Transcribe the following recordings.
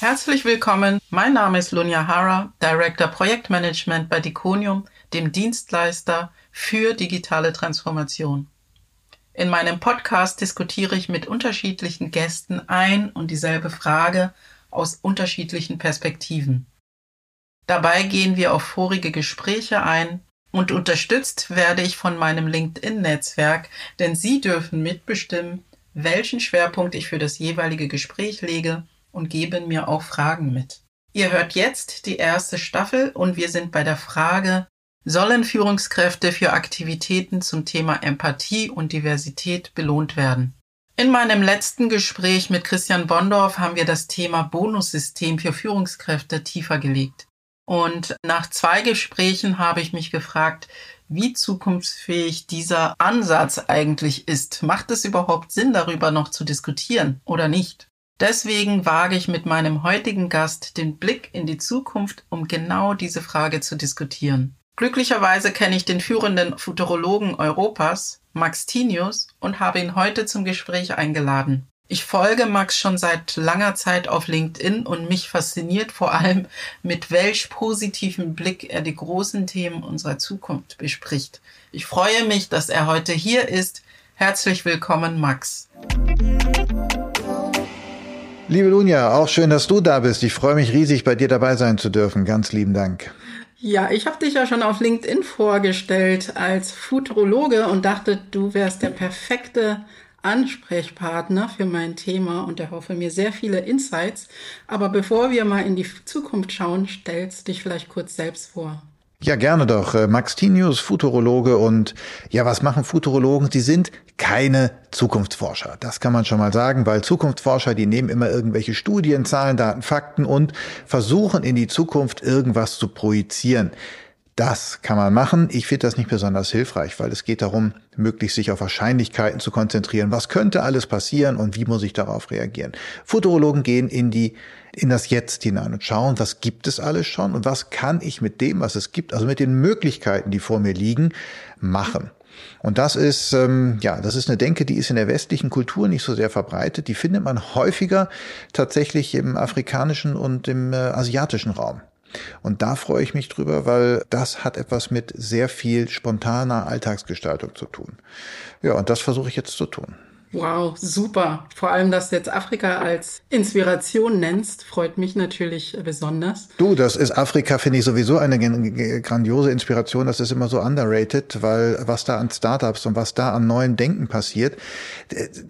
Herzlich willkommen. Mein Name ist Lunya Hara, Director Projektmanagement bei Diconium, dem Dienstleister für digitale Transformation. In meinem Podcast diskutiere ich mit unterschiedlichen Gästen ein und dieselbe Frage aus unterschiedlichen Perspektiven. Dabei gehen wir auf vorige Gespräche ein und unterstützt werde ich von meinem LinkedIn-Netzwerk, denn Sie dürfen mitbestimmen, welchen Schwerpunkt ich für das jeweilige Gespräch lege und geben mir auch Fragen mit. Ihr hört jetzt die erste Staffel und wir sind bei der Frage, sollen Führungskräfte für Aktivitäten zum Thema Empathie und Diversität belohnt werden? In meinem letzten Gespräch mit Christian Bondorf haben wir das Thema Bonussystem für Führungskräfte tiefer gelegt. Und nach zwei Gesprächen habe ich mich gefragt, wie zukunftsfähig dieser Ansatz eigentlich ist. Macht es überhaupt Sinn, darüber noch zu diskutieren oder nicht? Deswegen wage ich mit meinem heutigen Gast den Blick in die Zukunft, um genau diese Frage zu diskutieren. Glücklicherweise kenne ich den führenden Futurologen Europas, Max Tinius, und habe ihn heute zum Gespräch eingeladen. Ich folge Max schon seit langer Zeit auf LinkedIn und mich fasziniert vor allem, mit welch positiven Blick er die großen Themen unserer Zukunft bespricht. Ich freue mich, dass er heute hier ist. Herzlich willkommen, Max. Liebe Lunja, auch schön, dass du da bist. Ich freue mich riesig, bei dir dabei sein zu dürfen. Ganz lieben Dank. Ja, ich habe dich ja schon auf LinkedIn vorgestellt als Futurologe und dachte, du wärst der perfekte Ansprechpartner für mein Thema und erhoffe mir sehr viele Insights. Aber bevor wir mal in die Zukunft schauen, stellst dich vielleicht kurz selbst vor. Ja, gerne doch. Äh, Max Tinius, Futurologe und ja, was machen Futurologen? Sie sind keine Zukunftsforscher. Das kann man schon mal sagen, weil Zukunftsforscher, die nehmen immer irgendwelche Studien, Zahlen, Daten, Fakten und versuchen in die Zukunft irgendwas zu projizieren. Das kann man machen. Ich finde das nicht besonders hilfreich, weil es geht darum, möglichst sich auf Wahrscheinlichkeiten zu konzentrieren. Was könnte alles passieren und wie muss ich darauf reagieren? Futurologen gehen in die in das Jetzt hinein und schauen, was gibt es alles schon und was kann ich mit dem, was es gibt, also mit den Möglichkeiten, die vor mir liegen, machen. Und das ist, ähm, ja, das ist eine Denke, die ist in der westlichen Kultur nicht so sehr verbreitet. Die findet man häufiger tatsächlich im afrikanischen und im äh, asiatischen Raum. Und da freue ich mich drüber, weil das hat etwas mit sehr viel spontaner Alltagsgestaltung zu tun. Ja, und das versuche ich jetzt zu tun. Wow, super. Vor allem, dass du jetzt Afrika als Inspiration nennst, freut mich natürlich besonders. Du, das ist Afrika, finde ich sowieso eine grandiose Inspiration. Das ist immer so underrated, weil was da an Startups und was da an neuen Denken passiert,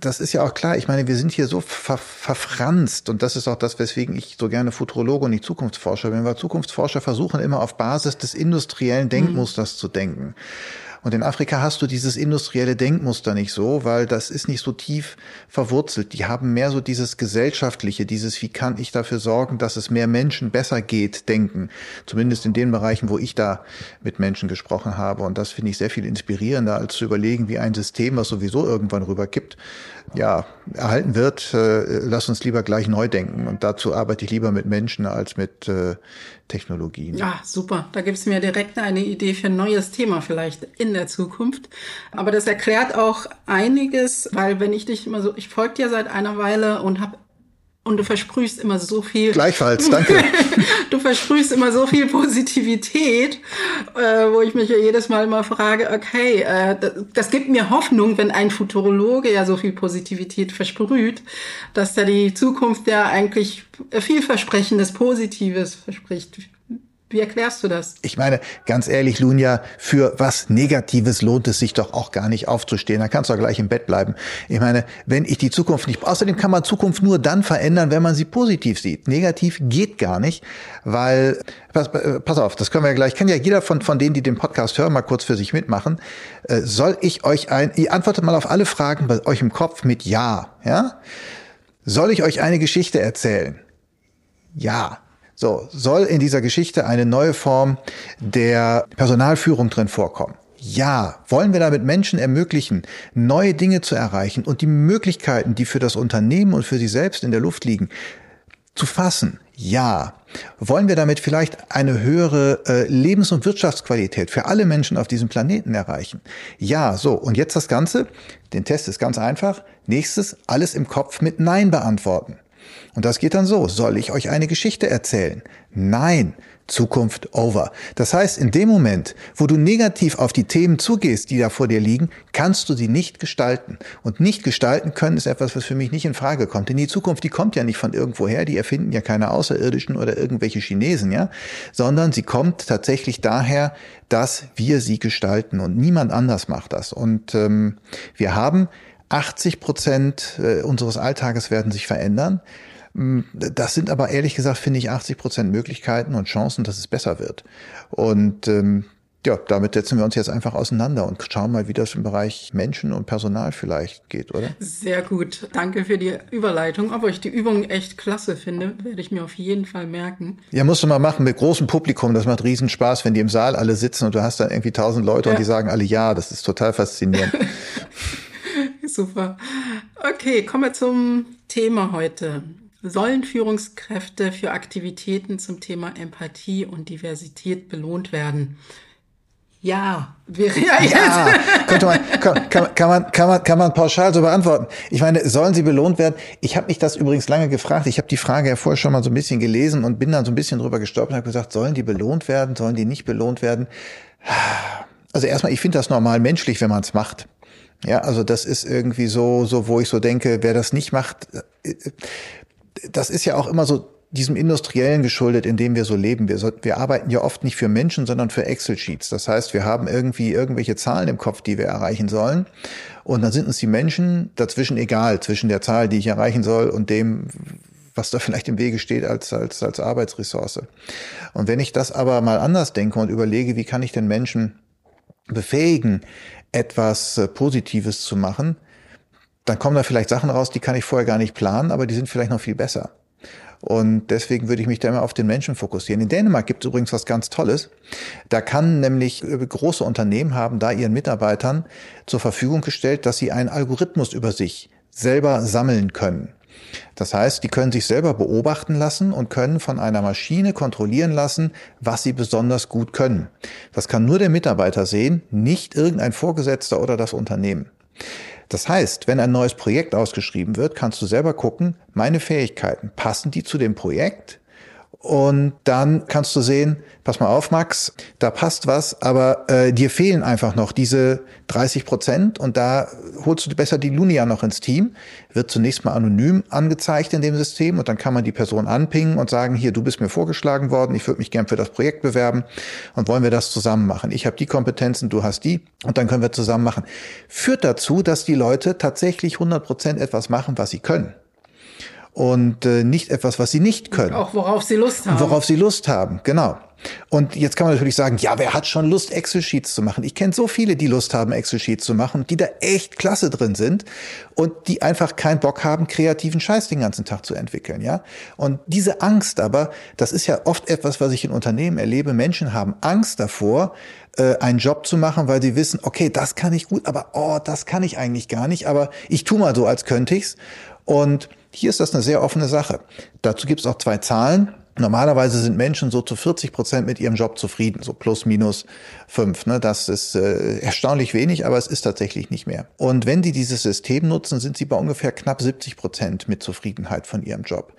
das ist ja auch klar. Ich meine, wir sind hier so ver verfranst und das ist auch das, weswegen ich so gerne Futurologe und nicht Zukunftsforscher bin, weil Zukunftsforscher versuchen immer auf Basis des industriellen Denkmusters mhm. zu denken. Und in Afrika hast du dieses industrielle Denkmuster nicht so, weil das ist nicht so tief verwurzelt. Die haben mehr so dieses gesellschaftliche, dieses, wie kann ich dafür sorgen, dass es mehr Menschen besser geht, denken. Zumindest in den Bereichen, wo ich da mit Menschen gesprochen habe. Und das finde ich sehr viel inspirierender, als zu überlegen, wie ein System, was sowieso irgendwann rüberkippt, ja, erhalten wird. Äh, lass uns lieber gleich neu denken. Und dazu arbeite ich lieber mit Menschen als mit äh, Technologien. Ja, super. Da gibt es mir direkt eine Idee für ein neues Thema vielleicht in der Zukunft. Aber das erklärt auch einiges, weil wenn ich dich immer so, ich folge dir seit einer Weile und habe und du versprühst immer so viel. Gleichfalls, danke. du versprühst immer so viel Positivität, äh, wo ich mich ja jedes Mal mal frage, okay, äh, das, das, gibt mir Hoffnung, wenn ein Futurologe ja so viel Positivität versprüht, dass da die Zukunft ja eigentlich vielversprechendes Positives verspricht. Wie erklärst du das? Ich meine, ganz ehrlich, Lunja, für was Negatives lohnt es sich doch auch gar nicht aufzustehen. Da kannst du doch gleich im Bett bleiben. Ich meine, wenn ich die Zukunft nicht, außerdem kann man Zukunft nur dann verändern, wenn man sie positiv sieht. Negativ geht gar nicht, weil, pass, äh, pass auf, das können wir ja gleich, kann ja jeder von, von denen, die den Podcast hören, mal kurz für sich mitmachen. Äh, soll ich euch ein, ihr antwortet mal auf alle Fragen bei euch im Kopf mit Ja, ja? Soll ich euch eine Geschichte erzählen? Ja. So, soll in dieser Geschichte eine neue Form der Personalführung drin vorkommen? Ja, wollen wir damit Menschen ermöglichen, neue Dinge zu erreichen und die Möglichkeiten, die für das Unternehmen und für sie selbst in der Luft liegen, zu fassen? Ja. Wollen wir damit vielleicht eine höhere äh, Lebens- und Wirtschaftsqualität für alle Menschen auf diesem Planeten erreichen? Ja, so. Und jetzt das Ganze. Den Test ist ganz einfach. Nächstes, alles im Kopf mit Nein beantworten. Und das geht dann so. Soll ich euch eine Geschichte erzählen? Nein. Zukunft over. Das heißt, in dem Moment, wo du negativ auf die Themen zugehst, die da vor dir liegen, kannst du sie nicht gestalten. Und nicht gestalten können ist etwas, was für mich nicht in Frage kommt. Denn die Zukunft, die kommt ja nicht von irgendwoher, die erfinden ja keine Außerirdischen oder irgendwelche Chinesen, ja, sondern sie kommt tatsächlich daher, dass wir sie gestalten und niemand anders macht das. Und ähm, wir haben 80 Prozent äh, unseres Alltages werden sich verändern. Mm, das sind aber ehrlich gesagt, finde ich, 80 Prozent Möglichkeiten und Chancen, dass es besser wird. Und ähm, ja, damit setzen wir uns jetzt einfach auseinander und schauen mal, wie das im Bereich Menschen und Personal vielleicht geht, oder? Sehr gut. Danke für die Überleitung. Aber ich die Übung echt klasse finde, werde ich mir auf jeden Fall merken. Ja, musst du mal machen mit großem Publikum. Das macht riesen Spaß, wenn die im Saal alle sitzen und du hast dann irgendwie tausend Leute ja. und die sagen alle ja. Das ist total faszinierend. Super. Okay, kommen wir zum Thema heute. Sollen Führungskräfte für Aktivitäten zum Thema Empathie und Diversität belohnt werden? Ja, wäre ja. Ja, könnte man, kann, kann, kann, man, kann, man, kann man pauschal so beantworten. Ich meine, sollen sie belohnt werden? Ich habe mich das übrigens lange gefragt. Ich habe die Frage ja vorher schon mal so ein bisschen gelesen und bin dann so ein bisschen drüber gestolpert und habe gesagt, sollen die belohnt werden, sollen die nicht belohnt werden? Also erstmal, ich finde das normal menschlich, wenn man es macht. Ja, also das ist irgendwie so, so, wo ich so denke, wer das nicht macht, äh, das ist ja auch immer so diesem Industriellen geschuldet, in dem wir so leben. Wir, wir arbeiten ja oft nicht für Menschen, sondern für Excel-Sheets. Das heißt, wir haben irgendwie irgendwelche Zahlen im Kopf, die wir erreichen sollen. Und dann sind uns die Menschen dazwischen egal, zwischen der Zahl, die ich erreichen soll und dem, was da vielleicht im Wege steht als, als, als Arbeitsressource. Und wenn ich das aber mal anders denke und überlege, wie kann ich den Menschen befähigen, etwas äh, Positives zu machen, dann kommen da vielleicht Sachen raus, die kann ich vorher gar nicht planen, aber die sind vielleicht noch viel besser. Und deswegen würde ich mich da immer auf den Menschen fokussieren. In Dänemark gibt es übrigens was ganz Tolles. Da kann nämlich äh, große Unternehmen haben da ihren Mitarbeitern zur Verfügung gestellt, dass sie einen Algorithmus über sich selber sammeln können. Das heißt, die können sich selber beobachten lassen und können von einer Maschine kontrollieren lassen, was sie besonders gut können. Das kann nur der Mitarbeiter sehen, nicht irgendein Vorgesetzter oder das Unternehmen. Das heißt, wenn ein neues Projekt ausgeschrieben wird, kannst du selber gucken, meine Fähigkeiten, passen die zu dem Projekt? Und dann kannst du sehen, pass mal auf, Max, da passt was, aber äh, dir fehlen einfach noch diese 30 Prozent und da holst du besser die Lunia noch ins Team. Wird zunächst mal anonym angezeigt in dem System und dann kann man die Person anpingen und sagen, hier, du bist mir vorgeschlagen worden, ich würde mich gern für das Projekt bewerben und wollen wir das zusammen machen. Ich habe die Kompetenzen, du hast die und dann können wir zusammen machen. Führt dazu, dass die Leute tatsächlich 100 Prozent etwas machen, was sie können und äh, nicht etwas, was sie nicht können. Auch worauf sie Lust haben. Worauf sie Lust haben, genau. Und jetzt kann man natürlich sagen, ja, wer hat schon Lust, Excel-Sheets zu machen? Ich kenne so viele, die Lust haben, Excel-Sheets zu machen, die da echt klasse drin sind und die einfach keinen Bock haben, kreativen Scheiß den ganzen Tag zu entwickeln, ja? Und diese Angst aber, das ist ja oft etwas, was ich in Unternehmen erlebe. Menschen haben Angst davor, äh, einen Job zu machen, weil sie wissen, okay, das kann ich gut, aber oh, das kann ich eigentlich gar nicht, aber ich tu mal so, als könnte ich's. Und hier ist das eine sehr offene Sache. Dazu gibt es auch zwei Zahlen. Normalerweise sind Menschen so zu 40 Prozent mit ihrem Job zufrieden, so plus minus fünf. Ne? Das ist äh, erstaunlich wenig, aber es ist tatsächlich nicht mehr. Und wenn die dieses System nutzen, sind sie bei ungefähr knapp 70 Prozent mit Zufriedenheit von ihrem Job.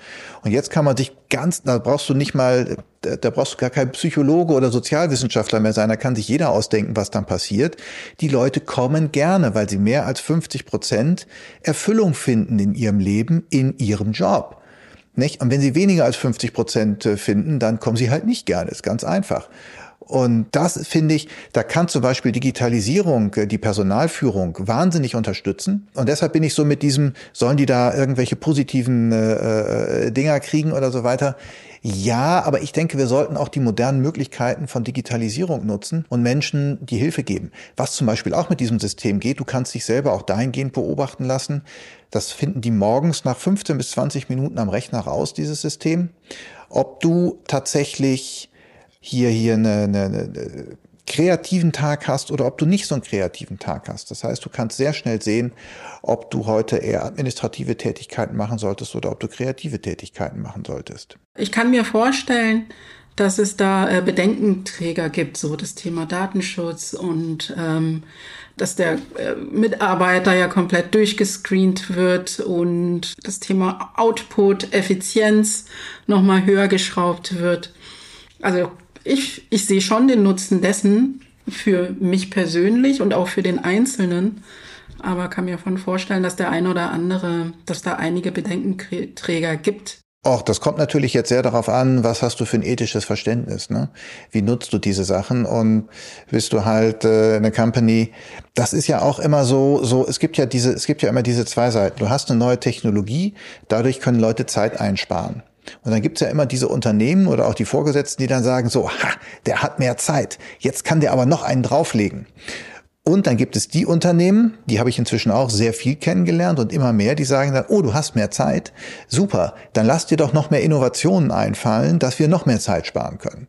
Und jetzt kann man sich ganz, da brauchst du nicht mal, da brauchst du gar kein Psychologe oder Sozialwissenschaftler mehr sein, da kann sich jeder ausdenken, was dann passiert. Die Leute kommen gerne, weil sie mehr als 50 Prozent Erfüllung finden in ihrem Leben, in ihrem Job. Nicht? Und wenn sie weniger als 50 Prozent äh, finden, dann kommen sie halt nicht gerne. Ist ganz einfach. Und das finde ich, da kann zum Beispiel Digitalisierung äh, die Personalführung wahnsinnig unterstützen. Und deshalb bin ich so mit diesem, sollen die da irgendwelche positiven äh, äh, Dinger kriegen oder so weiter? Ja, aber ich denke, wir sollten auch die modernen Möglichkeiten von Digitalisierung nutzen und Menschen die Hilfe geben. Was zum Beispiel auch mit diesem System geht, du kannst dich selber auch dahingehend beobachten lassen. Das finden die morgens nach 15 bis 20 Minuten am Rechner raus, dieses System. Ob du tatsächlich hier, hier eine, eine, eine kreativen Tag hast oder ob du nicht so einen kreativen Tag hast. Das heißt, du kannst sehr schnell sehen, ob du heute eher administrative Tätigkeiten machen solltest oder ob du kreative Tätigkeiten machen solltest. Ich kann mir vorstellen, dass es da äh, Bedenkenträger gibt, so das Thema Datenschutz und ähm, dass der äh, Mitarbeiter ja komplett durchgescreent wird und das Thema Output, Effizienz nochmal höher geschraubt wird. Also ich, ich sehe schon den Nutzen dessen für mich persönlich und auch für den Einzelnen, aber kann mir von vorstellen, dass der eine oder andere, dass da einige Bedenkenträger gibt. Och, das kommt natürlich jetzt sehr darauf an, was hast du für ein ethisches Verständnis, ne? Wie nutzt du diese Sachen und bist du halt äh, eine Company? Das ist ja auch immer so, so es gibt ja diese, es gibt ja immer diese zwei Seiten. Du hast eine neue Technologie, dadurch können Leute Zeit einsparen. Und dann gibt's ja immer diese Unternehmen oder auch die Vorgesetzten, die dann sagen, so, ha, der hat mehr Zeit, jetzt kann der aber noch einen drauflegen. Und dann gibt es die Unternehmen, die habe ich inzwischen auch sehr viel kennengelernt und immer mehr, die sagen dann, oh, du hast mehr Zeit, super, dann lass dir doch noch mehr Innovationen einfallen, dass wir noch mehr Zeit sparen können.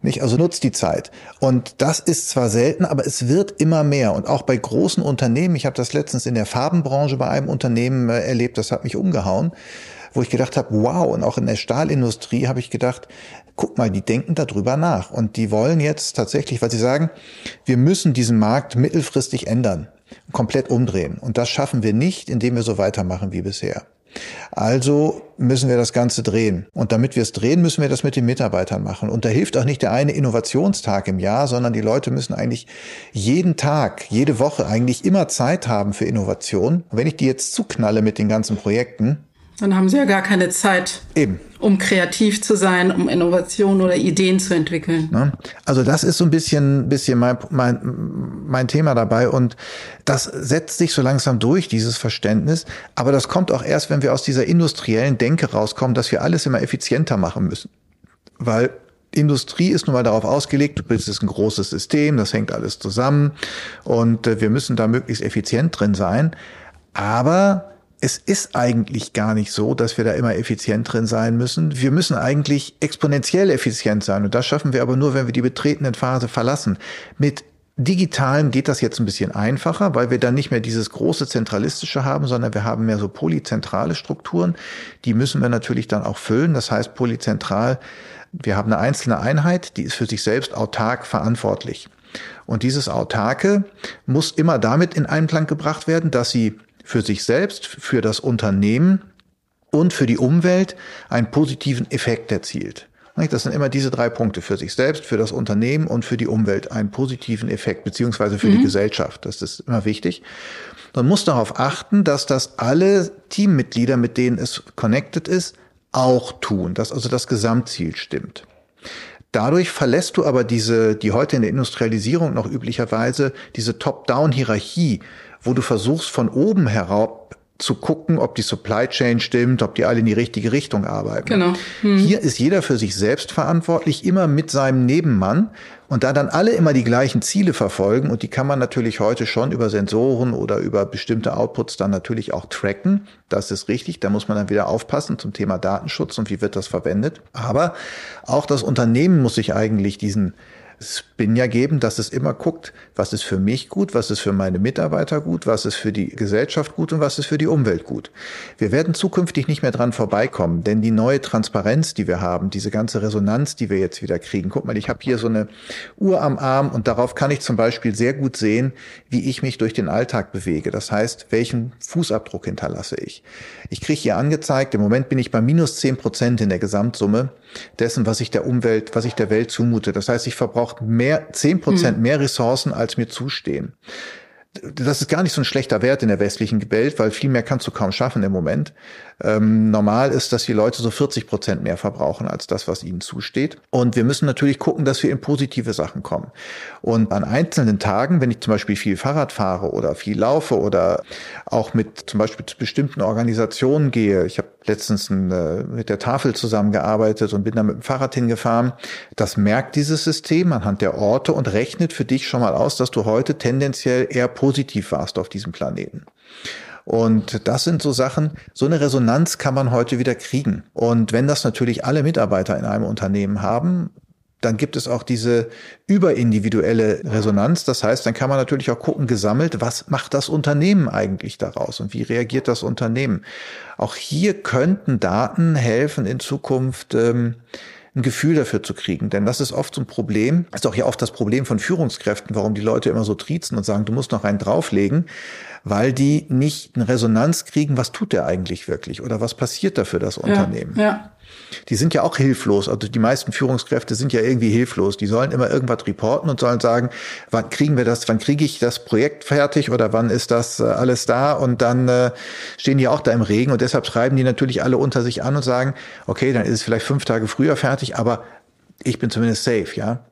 Nicht? Also nutzt die Zeit. Und das ist zwar selten, aber es wird immer mehr. Und auch bei großen Unternehmen, ich habe das letztens in der Farbenbranche bei einem Unternehmen äh, erlebt, das hat mich umgehauen wo ich gedacht habe, wow, und auch in der Stahlindustrie habe ich gedacht, guck mal, die denken darüber nach und die wollen jetzt tatsächlich, weil sie sagen, wir müssen diesen Markt mittelfristig ändern, komplett umdrehen. Und das schaffen wir nicht, indem wir so weitermachen wie bisher. Also müssen wir das Ganze drehen. Und damit wir es drehen, müssen wir das mit den Mitarbeitern machen. Und da hilft auch nicht der eine Innovationstag im Jahr, sondern die Leute müssen eigentlich jeden Tag, jede Woche eigentlich immer Zeit haben für Innovation. Und wenn ich die jetzt zuknalle mit den ganzen Projekten, dann haben sie ja gar keine Zeit, Eben. um kreativ zu sein, um Innovationen oder Ideen zu entwickeln. Ne? Also das ist so ein bisschen, bisschen mein, mein, mein Thema dabei und das setzt sich so langsam durch, dieses Verständnis. Aber das kommt auch erst, wenn wir aus dieser industriellen Denke rauskommen, dass wir alles immer effizienter machen müssen. Weil Industrie ist nun mal darauf ausgelegt, du bist ein großes System, das hängt alles zusammen und äh, wir müssen da möglichst effizient drin sein. Aber es ist eigentlich gar nicht so, dass wir da immer effizient drin sein müssen. Wir müssen eigentlich exponentiell effizient sein. Und das schaffen wir aber nur, wenn wir die betretenen Phase verlassen. Mit Digitalen geht das jetzt ein bisschen einfacher, weil wir dann nicht mehr dieses große zentralistische haben, sondern wir haben mehr so polyzentrale Strukturen. Die müssen wir natürlich dann auch füllen. Das heißt polyzentral, wir haben eine einzelne Einheit, die ist für sich selbst autark verantwortlich. Und dieses Autarke muss immer damit in Einklang gebracht werden, dass sie für sich selbst, für das Unternehmen und für die Umwelt einen positiven Effekt erzielt. Das sind immer diese drei Punkte für sich selbst, für das Unternehmen und für die Umwelt einen positiven Effekt, beziehungsweise für mhm. die Gesellschaft. Das ist immer wichtig. Man muss darauf achten, dass das alle Teammitglieder, mit denen es connected ist, auch tun, dass also das Gesamtziel stimmt. Dadurch verlässt du aber diese, die heute in der Industrialisierung noch üblicherweise, diese Top-Down-Hierarchie, wo du versuchst von oben herab zu gucken, ob die Supply Chain stimmt, ob die alle in die richtige Richtung arbeiten. Genau. Hm. Hier ist jeder für sich selbst verantwortlich, immer mit seinem Nebenmann. Und da dann alle immer die gleichen Ziele verfolgen, und die kann man natürlich heute schon über Sensoren oder über bestimmte Outputs dann natürlich auch tracken, das ist richtig, da muss man dann wieder aufpassen zum Thema Datenschutz und wie wird das verwendet. Aber auch das Unternehmen muss sich eigentlich diesen Spin ja geben, dass es immer guckt, was ist für mich gut, was ist für meine Mitarbeiter gut, was ist für die Gesellschaft gut und was ist für die Umwelt gut. Wir werden zukünftig nicht mehr dran vorbeikommen, denn die neue Transparenz, die wir haben, diese ganze Resonanz, die wir jetzt wieder kriegen. Guck mal, ich habe hier so eine Uhr am Arm und darauf kann ich zum Beispiel sehr gut sehen, wie ich mich durch den Alltag bewege. Das heißt, welchen Fußabdruck hinterlasse ich. Ich kriege hier angezeigt, im Moment bin ich bei minus zehn Prozent in der Gesamtsumme dessen, was ich der Umwelt, was ich der Welt zumute. Das heißt, ich verbrauche mehr, zehn Prozent hm. mehr Ressourcen, als mir zustehen das ist gar nicht so ein schlechter Wert in der westlichen Welt, weil viel mehr kannst du kaum schaffen im Moment. Ähm, normal ist, dass die Leute so 40 Prozent mehr verbrauchen als das, was ihnen zusteht. Und wir müssen natürlich gucken, dass wir in positive Sachen kommen. Und an einzelnen Tagen, wenn ich zum Beispiel viel Fahrrad fahre oder viel laufe oder auch mit zum Beispiel zu bestimmten Organisationen gehe, ich habe letztens äh, mit der Tafel zusammengearbeitet und bin da mit dem Fahrrad hingefahren. Das merkt dieses System anhand der Orte und rechnet für dich schon mal aus, dass du heute tendenziell eher positiv warst auf diesem Planeten. Und das sind so Sachen, so eine Resonanz kann man heute wieder kriegen. Und wenn das natürlich alle Mitarbeiter in einem Unternehmen haben, dann gibt es auch diese überindividuelle Resonanz. Das heißt, dann kann man natürlich auch gucken, gesammelt, was macht das Unternehmen eigentlich daraus und wie reagiert das Unternehmen. Auch hier könnten Daten helfen, in Zukunft ähm, ein Gefühl dafür zu kriegen. Denn das ist oft so ein Problem, ist auch ja oft das Problem von Führungskräften, warum die Leute immer so triezen und sagen, du musst noch einen drauflegen weil die nicht eine Resonanz kriegen, was tut der eigentlich wirklich oder was passiert da für das Unternehmen. Ja, ja. Die sind ja auch hilflos. Also die meisten Führungskräfte sind ja irgendwie hilflos. Die sollen immer irgendwas reporten und sollen sagen, wann kriegen wir das, wann kriege ich das Projekt fertig oder wann ist das äh, alles da? Und dann äh, stehen die auch da im Regen und deshalb schreiben die natürlich alle unter sich an und sagen, okay, dann ist es vielleicht fünf Tage früher fertig, aber ich bin zumindest safe, ja.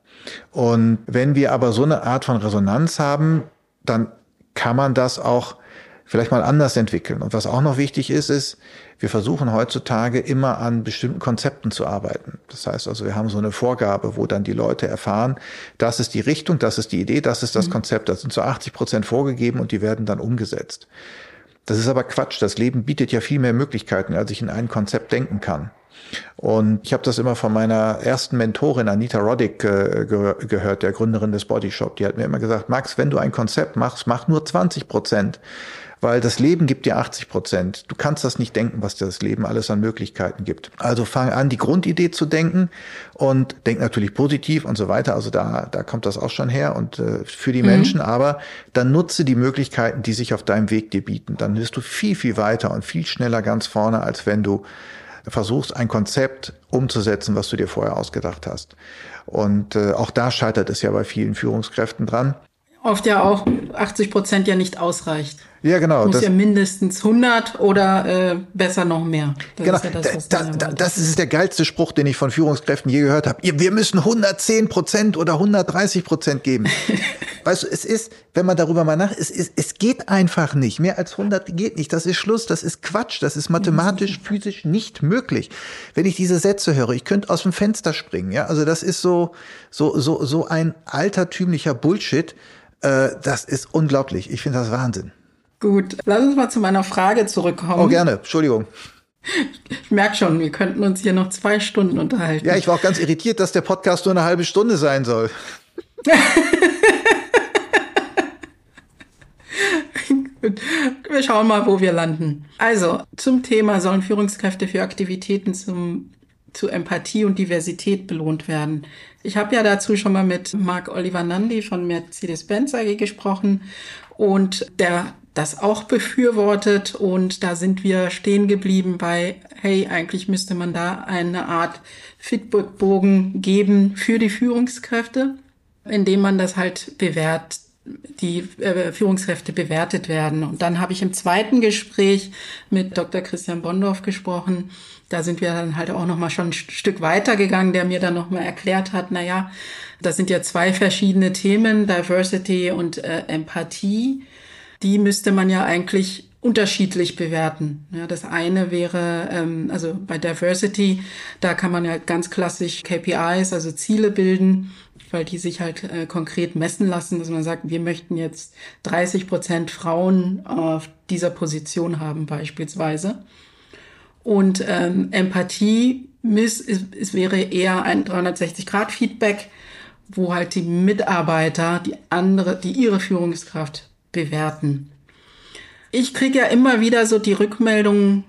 Und wenn wir aber so eine Art von Resonanz haben, dann kann man das auch vielleicht mal anders entwickeln. Und was auch noch wichtig ist, ist, wir versuchen heutzutage immer an bestimmten Konzepten zu arbeiten. Das heißt also, wir haben so eine Vorgabe, wo dann die Leute erfahren, das ist die Richtung, das ist die Idee, das ist das mhm. Konzept. Das sind so 80 Prozent vorgegeben und die werden dann umgesetzt. Das ist aber Quatsch. Das Leben bietet ja viel mehr Möglichkeiten, als ich in ein Konzept denken kann. Und ich habe das immer von meiner ersten Mentorin Anita Roddick äh, ge gehört, der Gründerin des Body Shop. Die hat mir immer gesagt, Max, wenn du ein Konzept machst, mach nur 20 Prozent weil das Leben gibt dir 80 Prozent. Du kannst das nicht denken, was dir das Leben alles an Möglichkeiten gibt. Also fang an, die Grundidee zu denken und denk natürlich positiv und so weiter. Also da, da kommt das auch schon her und äh, für die mhm. Menschen, aber dann nutze die Möglichkeiten, die sich auf deinem Weg dir bieten. Dann wirst du viel, viel weiter und viel schneller ganz vorne, als wenn du versuchst, ein Konzept umzusetzen, was du dir vorher ausgedacht hast. Und äh, auch da scheitert es ja bei vielen Führungskräften dran. Oft ja auch 80 Prozent ja nicht ausreicht. Ja, genau. Muss das, ja mindestens 100 oder äh, besser noch mehr. Das genau. Ist ja das, da, da, das ist der geilste Spruch, den ich von Führungskräften je gehört habe. Wir müssen 110 Prozent oder 130 Prozent geben. weißt du, es ist, wenn man darüber mal nach, es, ist, es geht einfach nicht. Mehr als 100 geht nicht. Das ist Schluss. Das ist Quatsch. Das ist mathematisch, physisch nicht möglich. Wenn ich diese Sätze höre, ich könnte aus dem Fenster springen. Ja, also das ist so, so, so, so ein altertümlicher Bullshit. Äh, das ist unglaublich. Ich finde das Wahnsinn. Gut, lass uns mal zu meiner Frage zurückkommen. Oh, gerne. Entschuldigung. Ich merke schon, wir könnten uns hier noch zwei Stunden unterhalten. Ja, ich war auch ganz irritiert, dass der Podcast nur eine halbe Stunde sein soll. wir schauen mal, wo wir landen. Also, zum Thema sollen Führungskräfte für Aktivitäten zum, zu Empathie und Diversität belohnt werden. Ich habe ja dazu schon mal mit Mark Oliver Nandi von Mercedes-Benz AG gesprochen und der das auch befürwortet und da sind wir stehen geblieben bei, hey, eigentlich müsste man da eine Art Feedbackbogen geben für die Führungskräfte, indem man das halt bewährt, die äh, Führungskräfte bewertet werden. Und dann habe ich im zweiten Gespräch mit Dr. Christian Bondorf gesprochen. Da sind wir dann halt auch noch mal schon ein Stück weiter gegangen, der mir dann noch mal erklärt hat, na ja, das sind ja zwei verschiedene Themen, Diversity und äh, Empathie die müsste man ja eigentlich unterschiedlich bewerten. Ja, das eine wäre, ähm, also bei Diversity, da kann man ja ganz klassisch KPIs, also Ziele bilden, weil die sich halt äh, konkret messen lassen, dass man sagt, wir möchten jetzt 30 Prozent Frauen auf dieser Position haben beispielsweise. Und ähm, Empathie miss, es wäre eher ein 360-Grad-Feedback, wo halt die Mitarbeiter, die andere, die ihre Führungskraft bewerten. Ich kriege ja immer wieder so die Rückmeldungen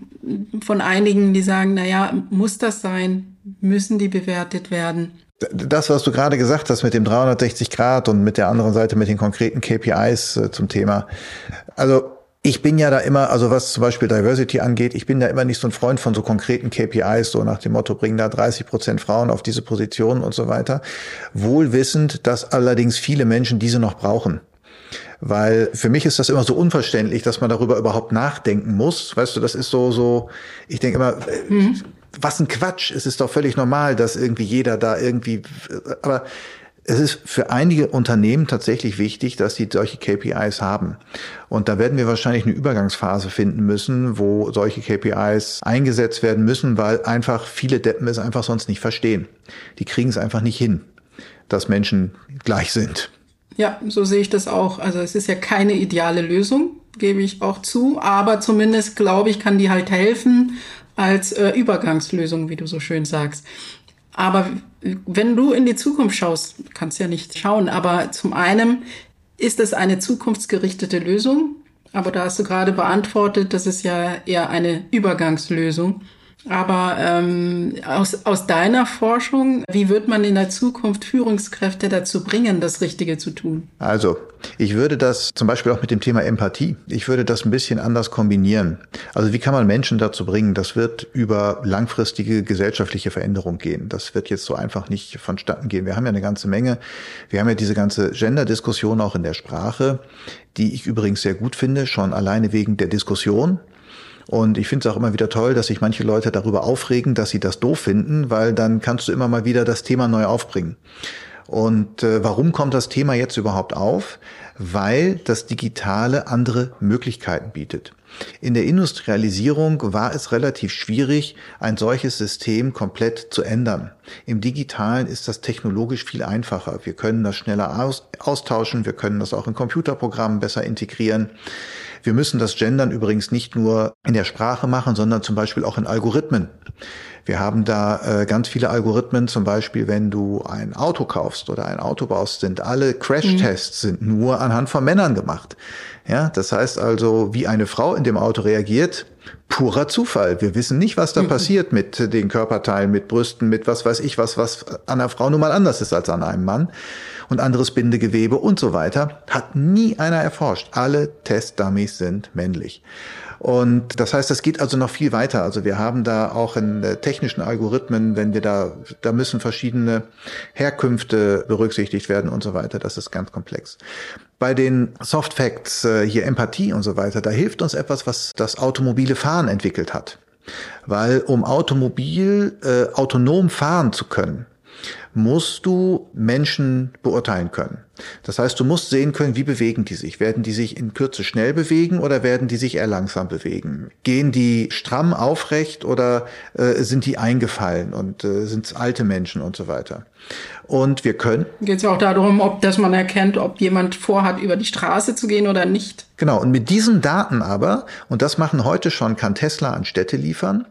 von einigen, die sagen, na ja, muss das sein? Müssen die bewertet werden? Das, was du gerade gesagt hast mit dem 360 Grad und mit der anderen Seite mit den konkreten KPIs äh, zum Thema. Also ich bin ja da immer, also was zum Beispiel Diversity angeht, ich bin da immer nicht so ein Freund von so konkreten KPIs, so nach dem Motto, bringen da 30 Prozent Frauen auf diese Positionen und so weiter. Wohl wissend, dass allerdings viele Menschen diese noch brauchen. Weil für mich ist das immer so unverständlich, dass man darüber überhaupt nachdenken muss. Weißt du, das ist so, so, ich denke immer, äh, mhm. was ein Quatsch. Es ist doch völlig normal, dass irgendwie jeder da irgendwie, aber Es ist für einige Unternehmen tatsächlich wichtig, dass sie solche KPIs haben. Und da werden wir wahrscheinlich eine Übergangsphase finden müssen, wo solche KPIs eingesetzt werden müssen, weil einfach viele Deppen es einfach sonst nicht verstehen. Die kriegen es einfach nicht hin, dass Menschen gleich sind. Ja, so sehe ich das auch. Also es ist ja keine ideale Lösung, gebe ich auch zu, aber zumindest glaube ich, kann die halt helfen als äh, Übergangslösung, wie du so schön sagst. Aber wenn du in die Zukunft schaust, kannst ja nicht schauen, aber zum einen ist es eine zukunftsgerichtete Lösung, aber da hast du gerade beantwortet, das ist ja eher eine Übergangslösung. Aber ähm, aus, aus deiner Forschung, wie wird man in der Zukunft Führungskräfte dazu bringen, das Richtige zu tun? Also, ich würde das zum Beispiel auch mit dem Thema Empathie, ich würde das ein bisschen anders kombinieren. Also wie kann man Menschen dazu bringen? Das wird über langfristige gesellschaftliche Veränderung gehen. Das wird jetzt so einfach nicht vonstatten gehen. Wir haben ja eine ganze Menge. Wir haben ja diese ganze Gender-Diskussion auch in der Sprache, die ich übrigens sehr gut finde, schon alleine wegen der Diskussion. Und ich finde es auch immer wieder toll, dass sich manche Leute darüber aufregen, dass sie das doof finden, weil dann kannst du immer mal wieder das Thema neu aufbringen. Und äh, warum kommt das Thema jetzt überhaupt auf? Weil das Digitale andere Möglichkeiten bietet. In der Industrialisierung war es relativ schwierig, ein solches System komplett zu ändern. Im Digitalen ist das technologisch viel einfacher. Wir können das schneller aus austauschen, wir können das auch in Computerprogrammen besser integrieren. Wir müssen das Gendern übrigens nicht nur in der Sprache machen, sondern zum Beispiel auch in Algorithmen. Wir haben da äh, ganz viele Algorithmen, zum Beispiel, wenn du ein Auto kaufst oder ein Auto baust, sind alle Crash-Tests mhm. sind nur anhand von Männern gemacht. Ja, das heißt also, wie eine Frau in dem Auto reagiert, purer Zufall. Wir wissen nicht, was da mhm. passiert mit den Körperteilen, mit Brüsten, mit was weiß ich was, was an einer Frau nun mal anders ist als an einem Mann und anderes Bindegewebe und so weiter. Hat nie einer erforscht. Alle Testdummies sind männlich. Und das heißt, es geht also noch viel weiter. Also wir haben da auch in äh, technischen Algorithmen, wenn wir da, da müssen verschiedene Herkünfte berücksichtigt werden und so weiter. Das ist ganz komplex. Bei den Soft Facts, äh, hier Empathie und so weiter, da hilft uns etwas, was das automobile Fahren entwickelt hat. Weil um Automobil äh, autonom fahren zu können, musst du Menschen beurteilen können. Das heißt, du musst sehen können, wie bewegen die sich. Werden die sich in Kürze schnell bewegen oder werden die sich eher langsam bewegen? Gehen die stramm aufrecht oder äh, sind die eingefallen und äh, sind es alte Menschen und so weiter? Und wir können. Geht es ja auch darum, ob dass man erkennt, ob jemand vorhat, über die Straße zu gehen oder nicht. Genau, und mit diesen Daten aber, und das machen heute schon, kann Tesla an Städte liefern,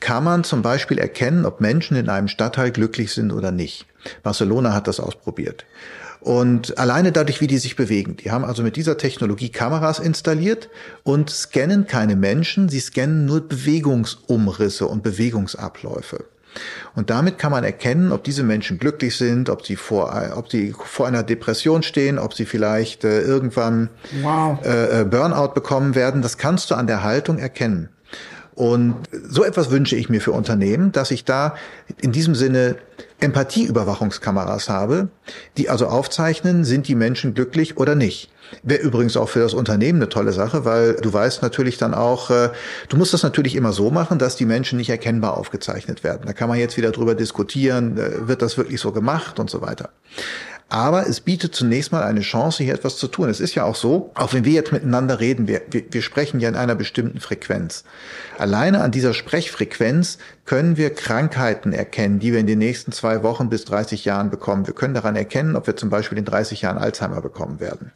kann man zum Beispiel erkennen, ob Menschen in einem Stadtteil glücklich sind oder nicht. Barcelona hat das ausprobiert. Und alleine dadurch, wie die sich bewegen. Die haben also mit dieser Technologie Kameras installiert und scannen keine Menschen, sie scannen nur Bewegungsumrisse und Bewegungsabläufe. Und damit kann man erkennen, ob diese Menschen glücklich sind, ob sie vor, ob sie vor einer Depression stehen, ob sie vielleicht äh, irgendwann wow. äh, äh Burnout bekommen werden. Das kannst du an der Haltung erkennen. Und so etwas wünsche ich mir für Unternehmen, dass ich da in diesem Sinne Empathieüberwachungskameras habe, die also aufzeichnen, sind die Menschen glücklich oder nicht. Wäre übrigens auch für das Unternehmen eine tolle Sache, weil du weißt natürlich dann auch, äh, du musst das natürlich immer so machen, dass die Menschen nicht erkennbar aufgezeichnet werden. Da kann man jetzt wieder drüber diskutieren, äh, wird das wirklich so gemacht und so weiter. Aber es bietet zunächst mal eine Chance, hier etwas zu tun. Es ist ja auch so, auch wenn wir jetzt miteinander reden, wir, wir, wir sprechen ja in einer bestimmten Frequenz. Alleine an dieser Sprechfrequenz können wir Krankheiten erkennen, die wir in den nächsten zwei Wochen bis 30 Jahren bekommen. Wir können daran erkennen, ob wir zum Beispiel in 30 Jahren Alzheimer bekommen werden.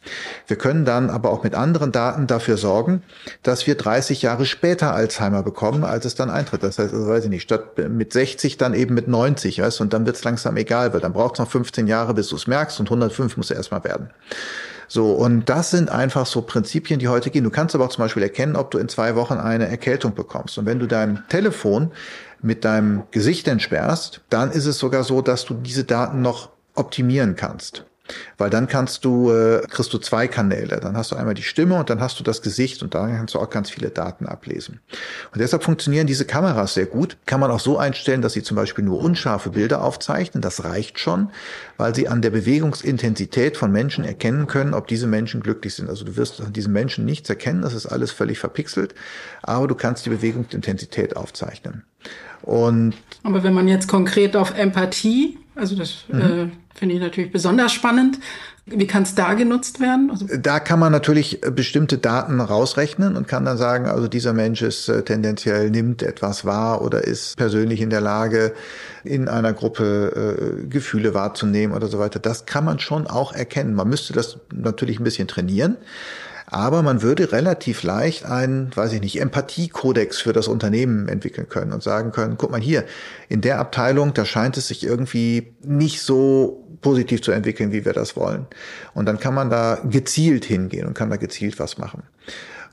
Wir können dann aber auch mit anderen Daten dafür sorgen, dass wir 30 Jahre später Alzheimer bekommen, als es dann eintritt. Das heißt, also weiß ich nicht, statt mit 60 dann eben mit 90, weißt, und dann wird es langsam egal, weil dann braucht es noch 15 Jahre, bis du es merkst und 105 muss er erstmal werden. So, und das sind einfach so Prinzipien, die heute gehen. Du kannst aber auch zum Beispiel erkennen, ob du in zwei Wochen eine Erkältung bekommst. Und wenn du dein Telefon mit deinem Gesicht entsperrst, dann ist es sogar so, dass du diese Daten noch optimieren kannst. Weil dann kannst du, äh, kriegst du zwei Kanäle. Dann hast du einmal die Stimme und dann hast du das Gesicht und da kannst du auch ganz viele Daten ablesen. Und deshalb funktionieren diese Kameras sehr gut. Kann man auch so einstellen, dass sie zum Beispiel nur unscharfe Bilder aufzeichnen. Das reicht schon, weil sie an der Bewegungsintensität von Menschen erkennen können, ob diese Menschen glücklich sind. Also du wirst an diesen Menschen nichts erkennen, das ist alles völlig verpixelt, aber du kannst die Bewegungsintensität aufzeichnen. Und Aber wenn man jetzt konkret auf Empathie Also das mhm. äh, finde ich natürlich besonders spannend. Wie kann es da genutzt werden? Also da kann man natürlich äh, bestimmte Daten rausrechnen und kann dann sagen, also dieser Mensch ist äh, tendenziell nimmt etwas wahr oder ist persönlich in der Lage, in einer Gruppe äh, Gefühle wahrzunehmen oder so weiter. Das kann man schon auch erkennen. Man müsste das natürlich ein bisschen trainieren. Aber man würde relativ leicht einen, weiß ich nicht, Empathiekodex für das Unternehmen entwickeln können und sagen können, guck mal hier, in der Abteilung, da scheint es sich irgendwie nicht so positiv zu entwickeln, wie wir das wollen. Und dann kann man da gezielt hingehen und kann da gezielt was machen.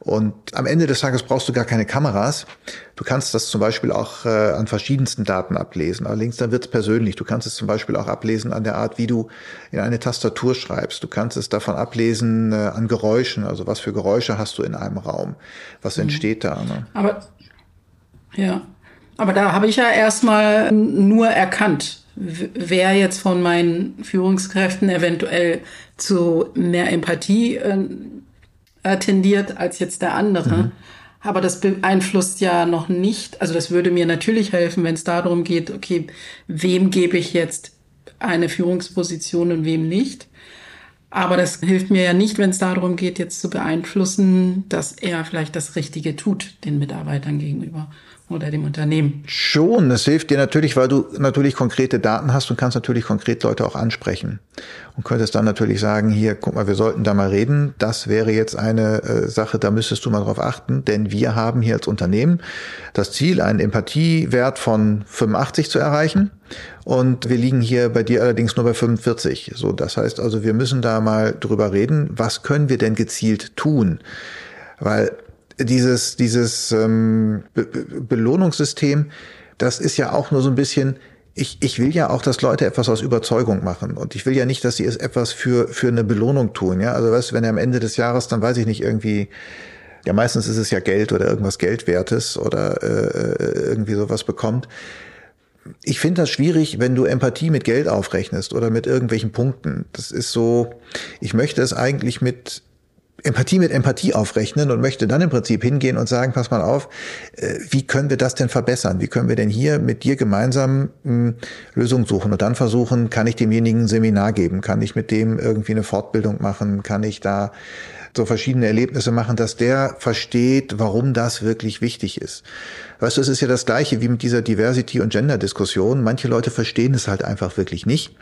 Und am Ende des Tages brauchst du gar keine Kameras. Du kannst das zum Beispiel auch äh, an verschiedensten Daten ablesen. Allerdings dann wird es persönlich. Du kannst es zum Beispiel auch ablesen an der Art, wie du in eine Tastatur schreibst. Du kannst es davon ablesen äh, an Geräuschen. Also was für Geräusche hast du in einem Raum? Was mhm. entsteht da? Ne? Aber ja, aber da habe ich ja erstmal nur erkannt, wer jetzt von meinen Führungskräften eventuell zu mehr Empathie äh, äh, tendiert als jetzt der andere. Mhm. Aber das beeinflusst ja noch nicht, also das würde mir natürlich helfen, wenn es darum geht, okay, wem gebe ich jetzt eine Führungsposition und wem nicht. Aber das hilft mir ja nicht, wenn es darum geht, jetzt zu beeinflussen, dass er vielleicht das Richtige tut den Mitarbeitern gegenüber oder dem Unternehmen. Schon, das hilft dir natürlich, weil du natürlich konkrete Daten hast und kannst natürlich konkret Leute auch ansprechen. Und könntest dann natürlich sagen, hier, guck mal, wir sollten da mal reden. Das wäre jetzt eine äh, Sache, da müsstest du mal drauf achten, denn wir haben hier als Unternehmen das Ziel, einen Empathiewert von 85 zu erreichen. Und wir liegen hier bei dir allerdings nur bei 45. So, das heißt also, wir müssen da mal drüber reden, was können wir denn gezielt tun? Weil dieses, dieses ähm, Be Belohnungssystem, das ist ja auch nur so ein bisschen, ich, ich will ja auch, dass Leute etwas aus Überzeugung machen. Und ich will ja nicht, dass sie es etwas für, für eine Belohnung tun. Ja, also weißt du, wenn er am Ende des Jahres, dann weiß ich nicht, irgendwie, ja, meistens ist es ja Geld oder irgendwas Geldwertes oder äh, irgendwie sowas bekommt. Ich finde das schwierig, wenn du Empathie mit Geld aufrechnest oder mit irgendwelchen Punkten. Das ist so, ich möchte es eigentlich mit Empathie mit Empathie aufrechnen und möchte dann im Prinzip hingehen und sagen, pass mal auf, äh, wie können wir das denn verbessern? Wie können wir denn hier mit dir gemeinsam hm, Lösungen suchen und dann versuchen, kann ich demjenigen ein Seminar geben? Kann ich mit dem irgendwie eine Fortbildung machen? Kann ich da so verschiedene Erlebnisse machen, dass der versteht, warum das wirklich wichtig ist. Weißt du, es ist ja das Gleiche wie mit dieser Diversity- und Gender-Diskussion. Manche Leute verstehen es halt einfach wirklich nicht.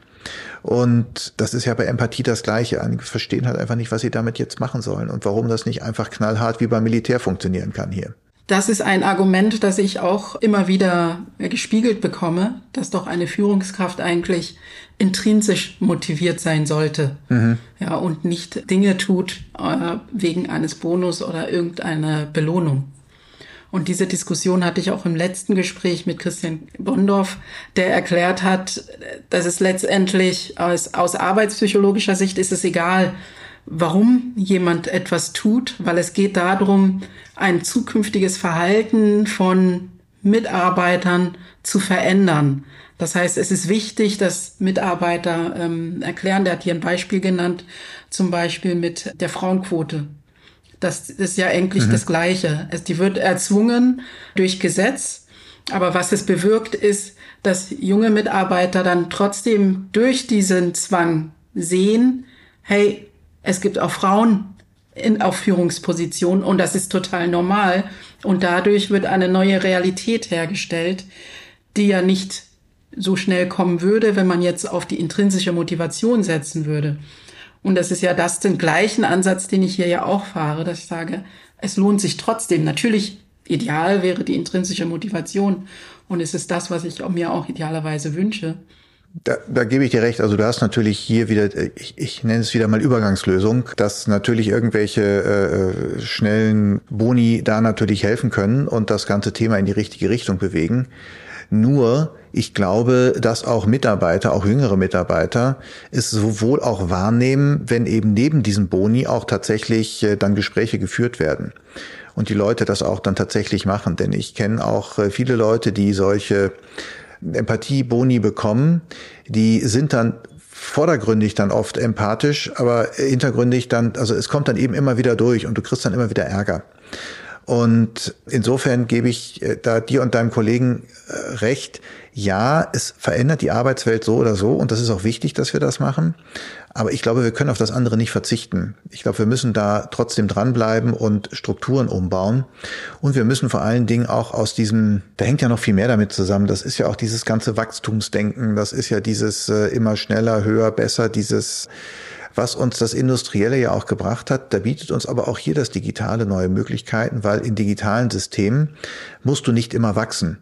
Und das ist ja bei Empathie das Gleiche. Einige verstehen halt einfach nicht, was sie damit jetzt machen sollen und warum das nicht einfach knallhart wie beim Militär funktionieren kann hier. Das ist ein Argument, das ich auch immer wieder gespiegelt bekomme, dass doch eine Führungskraft eigentlich intrinsisch motiviert sein sollte. Mhm. Ja, und nicht Dinge tut äh, wegen eines Bonus oder irgendeiner Belohnung. Und diese Diskussion hatte ich auch im letzten Gespräch mit Christian Bondorf, der erklärt hat, dass es letztendlich aus, aus arbeitspsychologischer Sicht ist es egal, warum jemand etwas tut, weil es geht darum, ein zukünftiges Verhalten von Mitarbeitern zu verändern. Das heißt, es ist wichtig, dass Mitarbeiter ähm, erklären, der hat hier ein Beispiel genannt, zum Beispiel mit der Frauenquote. Das ist ja eigentlich mhm. das Gleiche. Es, die wird erzwungen durch Gesetz. Aber was es bewirkt, ist, dass junge Mitarbeiter dann trotzdem durch diesen Zwang sehen, hey, es gibt auch Frauen in, auf Führungspositionen und das ist total normal. Und dadurch wird eine neue Realität hergestellt, die ja nicht so schnell kommen würde, wenn man jetzt auf die intrinsische Motivation setzen würde. Und das ist ja das, den gleichen Ansatz, den ich hier ja auch fahre, dass ich sage, es lohnt sich trotzdem. Natürlich, ideal wäre die intrinsische Motivation. Und es ist das, was ich mir auch idealerweise wünsche. Da, da gebe ich dir recht. Also du hast natürlich hier wieder, ich, ich nenne es wieder mal Übergangslösung, dass natürlich irgendwelche äh, schnellen Boni da natürlich helfen können und das ganze Thema in die richtige Richtung bewegen. Nur ich glaube, dass auch Mitarbeiter, auch jüngere Mitarbeiter, es sowohl auch wahrnehmen, wenn eben neben diesen Boni auch tatsächlich äh, dann Gespräche geführt werden und die Leute das auch dann tatsächlich machen. Denn ich kenne auch äh, viele Leute, die solche Empathie-Boni bekommen, die sind dann vordergründig dann oft empathisch, aber hintergründig dann, also es kommt dann eben immer wieder durch und du kriegst dann immer wieder Ärger. Und insofern gebe ich äh, da dir und deinem Kollegen äh, recht. Ja, es verändert die Arbeitswelt so oder so und das ist auch wichtig, dass wir das machen. Aber ich glaube, wir können auf das andere nicht verzichten. Ich glaube, wir müssen da trotzdem dranbleiben und Strukturen umbauen. Und wir müssen vor allen Dingen auch aus diesem, da hängt ja noch viel mehr damit zusammen. Das ist ja auch dieses ganze Wachstumsdenken. Das ist ja dieses äh, immer schneller, höher, besser, dieses was uns das Industrielle ja auch gebracht hat. Da bietet uns aber auch hier das Digitale neue Möglichkeiten, weil in digitalen Systemen musst du nicht immer wachsen.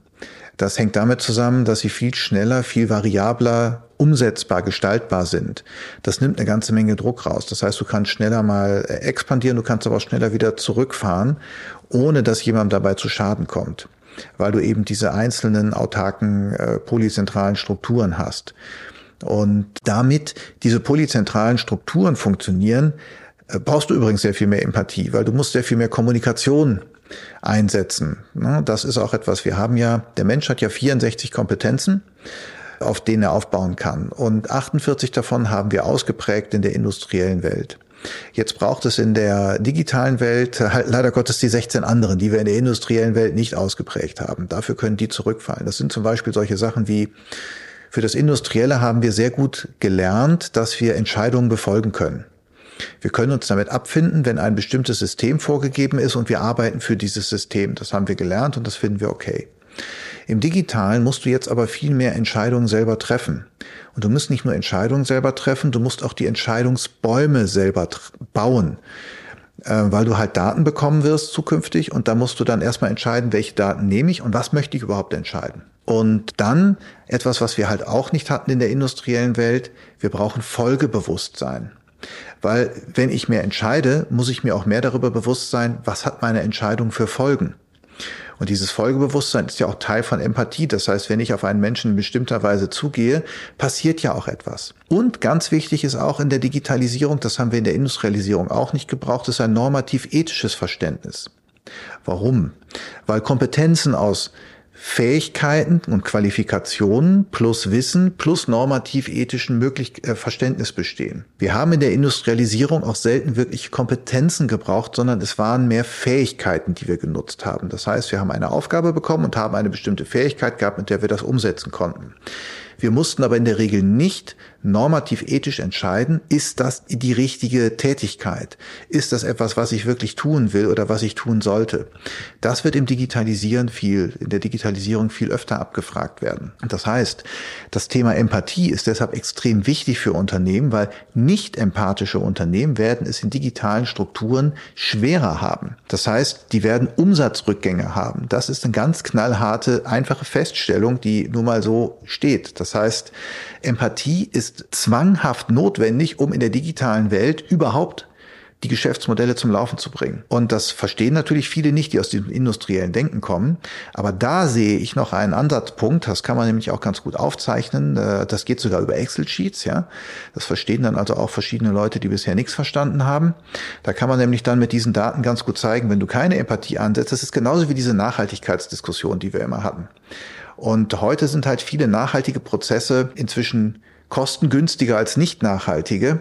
Das hängt damit zusammen, dass sie viel schneller, viel variabler umsetzbar, gestaltbar sind. Das nimmt eine ganze Menge Druck raus. Das heißt, du kannst schneller mal expandieren, du kannst aber auch schneller wieder zurückfahren, ohne dass jemandem dabei zu Schaden kommt, weil du eben diese einzelnen autarken äh, polyzentralen Strukturen hast. Und damit diese polyzentralen Strukturen funktionieren, äh, brauchst du übrigens sehr viel mehr Empathie, weil du musst sehr viel mehr Kommunikation einsetzen. Ne, das ist auch etwas, wir haben ja, der Mensch hat ja 64 Kompetenzen, auf denen er aufbauen kann. Und 48 davon haben wir ausgeprägt in der industriellen Welt. Jetzt braucht es in der digitalen Welt leider Gottes die 16 anderen, die wir in der industriellen Welt nicht ausgeprägt haben. Dafür können die zurückfallen. Das sind zum Beispiel solche Sachen wie für das Industrielle haben wir sehr gut gelernt, dass wir Entscheidungen befolgen können. Wir können uns damit abfinden, wenn ein bestimmtes System vorgegeben ist und wir arbeiten für dieses System. Das haben wir gelernt und das finden wir okay. Im Digitalen musst du jetzt aber viel mehr Entscheidungen selber treffen. Und du musst nicht nur Entscheidungen selber treffen, du musst auch die Entscheidungsbäume selber bauen äh, weil du halt Daten bekommen wirst zukünftig und da musst du dann erstmal entscheiden, welche Daten nehme ich und was möchte ich überhaupt entscheiden. Und dann etwas, was wir halt auch nicht hatten in der industriellen Welt, wir brauchen Folgebewusstsein. Weil wenn ich mir entscheide, muss ich mir auch mehr darüber bewusst sein, was hat meine Entscheidung für Folgen. Und dieses Folgebewusstsein ist ja auch Teil von Empathie. Das heißt, wenn ich auf einen Menschen in bestimmter Weise zugehe, passiert ja auch etwas. Und ganz wichtig ist auch in der Digitalisierung, das haben wir in der Industrialisierung auch nicht gebraucht, ist ein normativ-ethisches Verständnis. Warum? Weil Kompetenzen aus Fähigkeiten und Qualifikationen plus Wissen plus normativ-ethischen Möglich äh, Verständnis bestehen. Wir haben in der Industrialisierung auch selten wirklich Kompetenzen gebraucht, sondern es waren mehr Fähigkeiten, die wir genutzt haben. Das heißt, wir haben eine Aufgabe bekommen und haben eine bestimmte Fähigkeit gehabt, mit der wir das umsetzen konnten. Wir mussten aber in der Regel nicht normativ ethisch entscheiden, ist das die richtige Tätigkeit? Ist das etwas, was ich wirklich tun will oder was ich tun sollte? Das wird im Digitalisieren viel, in der Digitalisierung viel öfter abgefragt werden. Das heißt, das Thema Empathie ist deshalb extrem wichtig für Unternehmen, weil nicht empathische Unternehmen werden es in digitalen Strukturen schwerer haben. Das heißt, die werden Umsatzrückgänge haben. Das ist eine ganz knallharte, einfache Feststellung, die nun mal so steht. Das heißt, Empathie ist zwanghaft notwendig, um in der digitalen Welt überhaupt die Geschäftsmodelle zum Laufen zu bringen. Und das verstehen natürlich viele nicht, die aus diesem industriellen Denken kommen. Aber da sehe ich noch einen Ansatzpunkt, das kann man nämlich auch ganz gut aufzeichnen. Äh, das geht sogar über Excel-Sheets, ja. Das verstehen dann also auch verschiedene Leute, die bisher nichts verstanden haben. Da kann man nämlich dann mit diesen Daten ganz gut zeigen, wenn du keine Empathie ansetzt, das ist genauso wie diese Nachhaltigkeitsdiskussion, die wir immer hatten. Und heute sind halt viele nachhaltige Prozesse inzwischen kostengünstiger als nicht nachhaltige,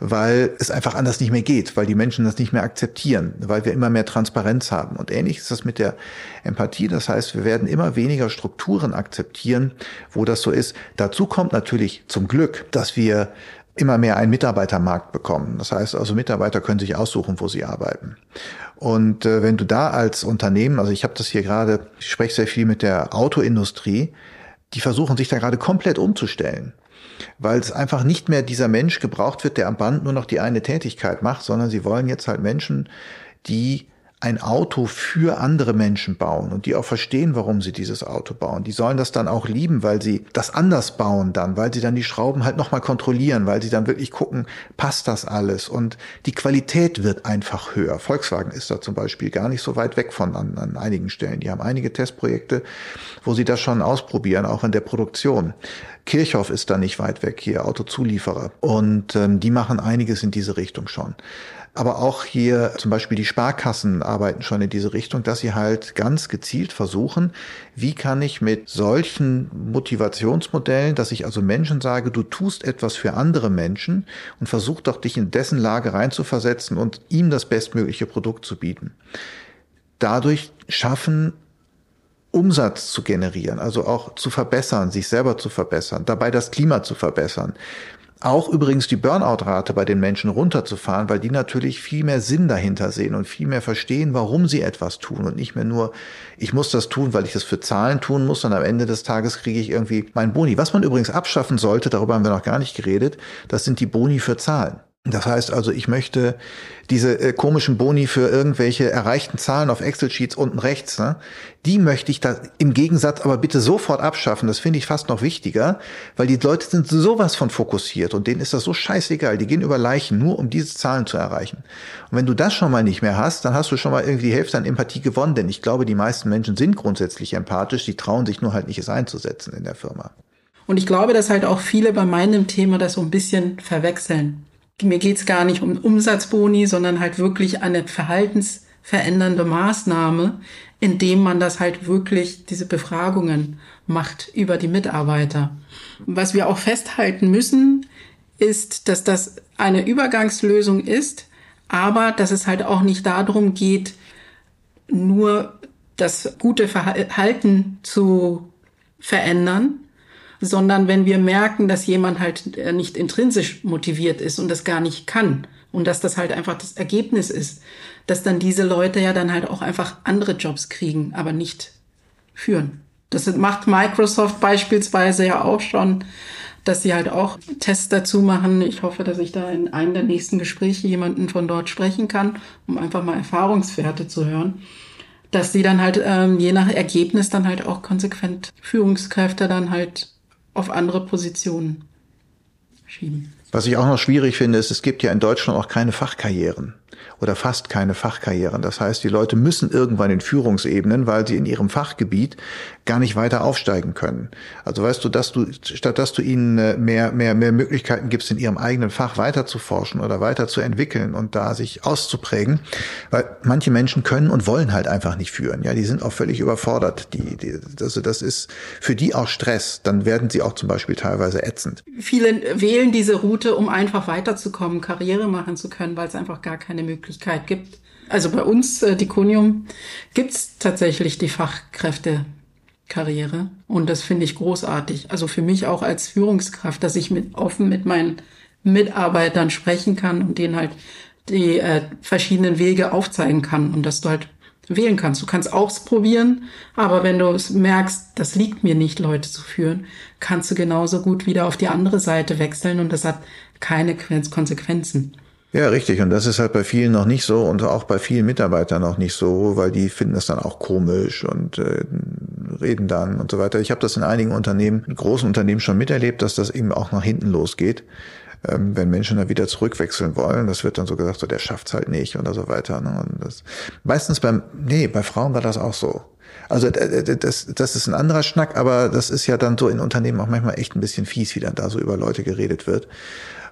weil es einfach anders nicht mehr geht, weil die Menschen das nicht mehr akzeptieren, weil wir immer mehr Transparenz haben. Und ähnlich ist das mit der Empathie. Das heißt, wir werden immer weniger Strukturen akzeptieren, wo das so ist. Dazu kommt natürlich zum Glück, dass wir immer mehr einen Mitarbeitermarkt bekommen. Das heißt also, Mitarbeiter können sich aussuchen, wo sie arbeiten. Und äh, wenn du da als Unternehmen, also ich habe das hier gerade, ich spreche sehr viel mit der Autoindustrie, die versuchen sich da gerade komplett umzustellen, weil es einfach nicht mehr dieser Mensch gebraucht wird, der am Band nur noch die eine Tätigkeit macht, sondern sie wollen jetzt halt Menschen, die ein Auto für andere Menschen bauen und die auch verstehen, warum sie dieses Auto bauen. Die sollen das dann auch lieben, weil sie das anders bauen dann, weil sie dann die Schrauben halt nochmal kontrollieren, weil sie dann wirklich gucken, passt das alles und die Qualität wird einfach höher. Volkswagen ist da zum Beispiel gar nicht so weit weg von an, an einigen Stellen. Die haben einige Testprojekte, wo sie das schon ausprobieren, auch in der Produktion. Kirchhoff ist da nicht weit weg, hier Autozulieferer. Und ähm, die machen einiges in diese Richtung schon. Aber auch hier zum Beispiel die Sparkassen arbeiten schon in diese Richtung, dass sie halt ganz gezielt versuchen, wie kann ich mit solchen Motivationsmodellen, dass ich also Menschen sage, du tust etwas für andere Menschen und versuch doch dich in dessen Lage reinzuversetzen und ihm das bestmögliche Produkt zu bieten. dadurch schaffen, Umsatz zu generieren, also auch zu verbessern, sich selber zu verbessern, dabei das Klima zu verbessern. Auch übrigens die Burnout-Rate bei den Menschen runterzufahren, weil die natürlich viel mehr Sinn dahinter sehen und viel mehr verstehen, warum sie etwas tun und nicht mehr nur, ich muss das tun, weil ich das für Zahlen tun muss und am Ende des Tages kriege ich irgendwie mein Boni. Was man übrigens abschaffen sollte, darüber haben wir noch gar nicht geredet, das sind die Boni für Zahlen. Das heißt also, ich möchte diese äh, komischen Boni für irgendwelche erreichten Zahlen auf Excel-Sheets unten rechts, ne, die möchte ich da im Gegensatz aber bitte sofort abschaffen. Das finde ich fast noch wichtiger, weil die Leute sind sowas von fokussiert und denen ist das so scheißegal. Die gehen über Leichen, nur um diese Zahlen zu erreichen. Und wenn du das schon mal nicht mehr hast, dann hast du schon mal irgendwie die Hälfte an Empathie gewonnen, denn ich glaube, die meisten Menschen sind grundsätzlich empathisch, die trauen sich nur halt nicht es einzusetzen in der Firma. Und ich glaube, dass halt auch viele bei meinem Thema das so ein bisschen verwechseln mir geht's gar nicht um Umsatzboni, sondern halt wirklich eine verhaltensverändernde Maßnahme, indem man das halt wirklich diese Befragungen macht über die Mitarbeiter. Was wir auch festhalten müssen, ist, dass das eine Übergangslösung ist, aber dass es halt auch nicht darum geht, nur das gute Verhalten zu verändern, sondern wenn wir merken, dass jemand halt äh, nicht intrinsisch motiviert ist und das gar nicht kann und dass das halt einfach das Ergebnis ist, dass dann diese Leute ja dann halt auch einfach andere Jobs kriegen, aber nicht führen. Das macht Microsoft beispielsweise ja auch schon, dass sie halt auch Tests dazu machen. Ich hoffe, dass ich da in einem der nächsten Gespräche jemanden von dort sprechen kann, um einfach mal Erfahrungswerte zu hören dass sie dann halt ähm, je nach Ergebnis dann halt auch konsequent Führungskräfte dann halt auf andere Positionen schieben. Was ich auch noch schwierig finde, ist, es gibt ja in Deutschland auch keine Fachkarrieren oder fast keine Fachkarrieren. Das heißt, die Leute müssen irgendwann in Führungsebenen, weil sie in ihrem Fachgebiet gar nicht weiter aufsteigen können. Also weißt du, dass du, statt dass du ihnen äh, mehr, mehr, mehr Möglichkeiten gibst, in ihrem eigenen Fach weiter zu forschen oder weiter zu entwickeln und da sich auszuprägen, weil manche Menschen können und wollen halt einfach nicht führen. Ja, die sind auch völlig überfordert. Die, die, also das ist für die auch Stress. Dann werden sie auch zum Beispiel teilweise ätzend. Viele wählen diese Route, um einfach weiterzukommen, Karriere machen zu können, weil es einfach gar keine Möglichkeit gibt. Also bei uns, äh, Diconium, gibt's tatsächlich die Fachkräftekarriere. Und das finde ich großartig. Also für mich auch als Führungskraft, dass ich mit, offen mit meinen Mitarbeitern sprechen kann und denen halt die äh, verschiedenen Wege aufzeigen kann und dass du halt wählen kannst. Du kannst ausprobieren, aber wenn du merkst, das liegt mir nicht, Leute zu führen, kannst du genauso gut wieder auf die andere Seite wechseln und das hat keine Konsequenzen. Ja, richtig. Und das ist halt bei vielen noch nicht so und auch bei vielen Mitarbeitern noch nicht so, weil die finden das dann auch komisch und äh, reden dann und so weiter. Ich habe das in einigen Unternehmen, in großen Unternehmen schon miterlebt, dass das eben auch nach hinten losgeht ähm, wenn Menschen da wieder zurückwechseln wollen, das wird dann so gesagt, so der schafft's halt nicht oder so weiter. Ne? Und das, meistens beim, nee, bei Frauen war das auch so. Also das, das ist ein anderer Schnack, aber das ist ja dann so in Unternehmen auch manchmal echt ein bisschen fies, wie dann da so über Leute geredet wird.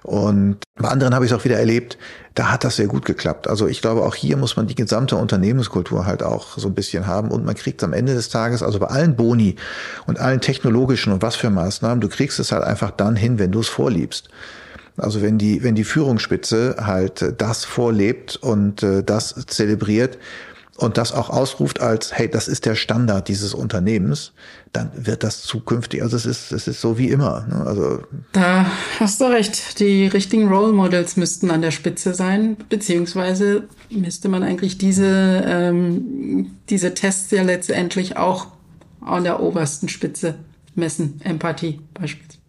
Und bei anderen habe ich es auch wieder erlebt, da hat das sehr gut geklappt. Also ich glaube, auch hier muss man die gesamte Unternehmenskultur halt auch so ein bisschen haben und man kriegt am Ende des Tages, also bei allen Boni und allen technologischen und was für Maßnahmen, du kriegst es halt einfach dann hin, wenn du es vorliebst. Also wenn die, wenn die Führungsspitze halt das vorlebt und äh, das zelebriert, und das auch ausruft als, hey, das ist der Standard dieses Unternehmens, dann wird das zukünftig, also es ist, es ist so wie immer. Ne? Also da hast du recht. Die richtigen Role Models müssten an der Spitze sein, beziehungsweise müsste man eigentlich diese, ähm, diese Tests ja letztendlich auch an der obersten Spitze messen. Empathie beispielsweise.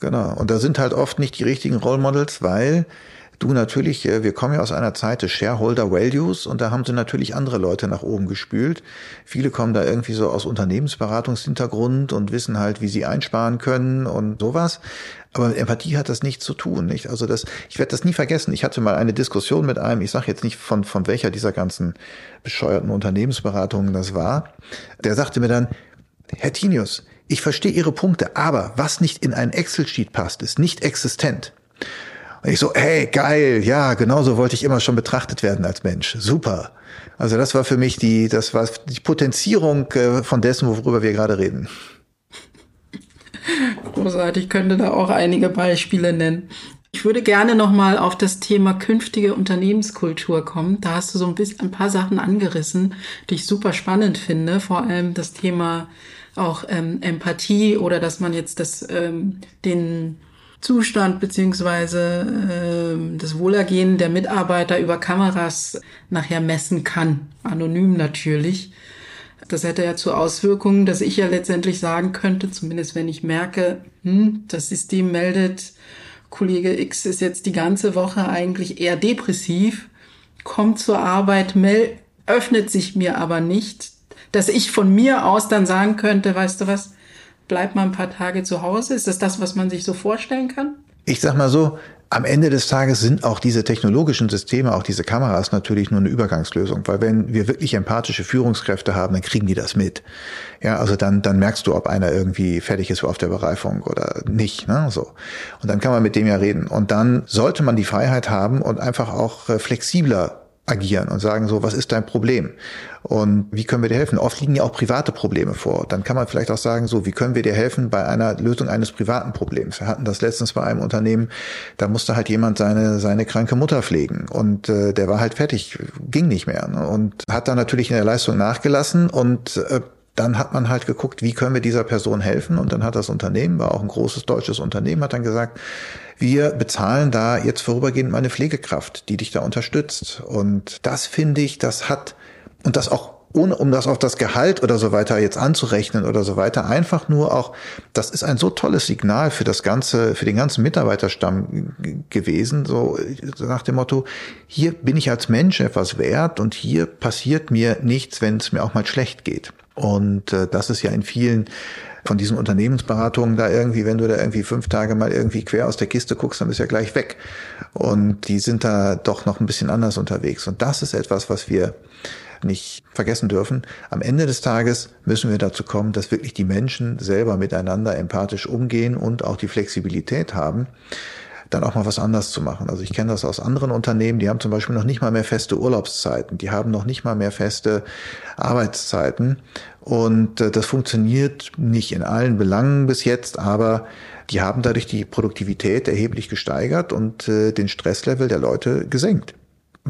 Genau. Und da sind halt oft nicht die richtigen Role Models, weil Du natürlich, äh, wir kommen ja aus einer Zeit des Shareholder Values und da haben sie natürlich andere Leute nach oben gespült. Viele kommen da irgendwie so aus Unternehmensberatungshintergrund und wissen halt, wie sie einsparen können und sowas. Aber Empathie hat das nichts zu tun, nicht? Also das, ich werde das nie vergessen. Ich hatte mal eine Diskussion mit einem, ich sage jetzt nicht von, von welcher dieser ganzen bescheuerten Unternehmensberatungen das war. Der sagte mir dann, Herr Tinius, ich verstehe Ihre Punkte, aber was nicht in ein Excel-Sheet passt, ist nicht existent. Und ich so, hey, geil, ja, genauso wollte ich immer schon betrachtet werden als Mensch. Super. Also das war für mich die, das war die Potenzierung äh, von dessen, worüber wir gerade reden. Großartig, ich könnte da auch einige Beispiele nennen. Ich würde gerne nochmal auf das Thema künftige Unternehmenskultur kommen. Da hast du so ein bisschen ein paar Sachen angerissen, die ich super spannend finde. Vor allem das Thema auch ähm, Empathie oder dass man jetzt das, ähm, den Zustand beziehungsweise äh, das Wohlergehen der Mitarbeiter über Kameras nachher messen kann. Anonym natürlich. Das hätte ja zur Auswirkung, dass ich ja letztendlich sagen könnte, zumindest wenn ich merke, hm, das System meldet, Kollege X ist jetzt die ganze Woche eigentlich eher depressiv, kommt zur Arbeit, mel öffnet sich mir aber nicht, dass ich von mir aus dann sagen könnte, weißt du was, bleib mal ein paar Tage zu Hause. Ist das das, was man sich so vorstellen kann? Ich sag mal so, am Ende des Tages sind auch diese technologischen Systeme, auch diese Kameras natürlich nur eine Übergangslösung, weil wenn wir wirklich empathische Führungskräfte haben, dann kriegen die das mit. Ja, also dann, dann merkst du, ob einer irgendwie fertig ist auf der Bereifung oder nicht, ne, so. Und dann kann man mit dem ja reden. Und dann sollte man die Freiheit haben und einfach auch äh, flexibler agieren und sagen so, was ist dein Problem? Und wie können wir dir helfen? Oft liegen ja auch private Probleme vor. Dann kann man vielleicht auch sagen, so, wie können wir dir helfen bei einer Lösung eines privaten Problems? Wir hatten das letztens bei einem Unternehmen, da musste halt jemand seine, seine kranke Mutter pflegen und äh, der war halt fertig, ging nicht mehr ne? und hat dann natürlich in der Leistung nachgelassen und äh, dann hat man halt geguckt, wie können wir dieser Person helfen? Und dann hat das Unternehmen, war auch ein großes deutsches Unternehmen, hat dann gesagt, wir bezahlen da jetzt vorübergehend mal eine Pflegekraft, die dich da unterstützt. Und das finde ich, das hat, und das auch ohne um das auf das Gehalt oder so weiter jetzt anzurechnen oder so weiter, einfach nur auch, das ist ein so tolles Signal für das ganze, für den ganzen Mitarbeiterstamm gewesen, so nach dem Motto, hier bin ich als Mensch etwas wert und hier passiert mir nichts, wenn es mir auch mal schlecht geht. Und äh, das ist ja in vielen von diesen Unternehmensberatungen da irgendwie, wenn du da irgendwie fünf Tage mal irgendwie quer aus der Kiste guckst, dann bist du ja gleich weg. Und die sind da doch noch ein bisschen anders unterwegs. Und das ist etwas, was wir nicht vergessen dürfen. Am Ende des Tages müssen wir dazu kommen, dass wirklich die Menschen selber miteinander empathisch umgehen und auch die Flexibilität haben, dann auch mal was anders zu machen. Also ich kenne das aus anderen Unternehmen, die haben zum Beispiel noch nicht mal mehr feste Urlaubszeiten, die haben noch nicht mal mehr feste Arbeitszeiten und äh, das funktioniert nicht in allen Belangen bis jetzt, aber die haben dadurch die Produktivität erheblich gesteigert und äh, den Stresslevel der Leute gesenkt.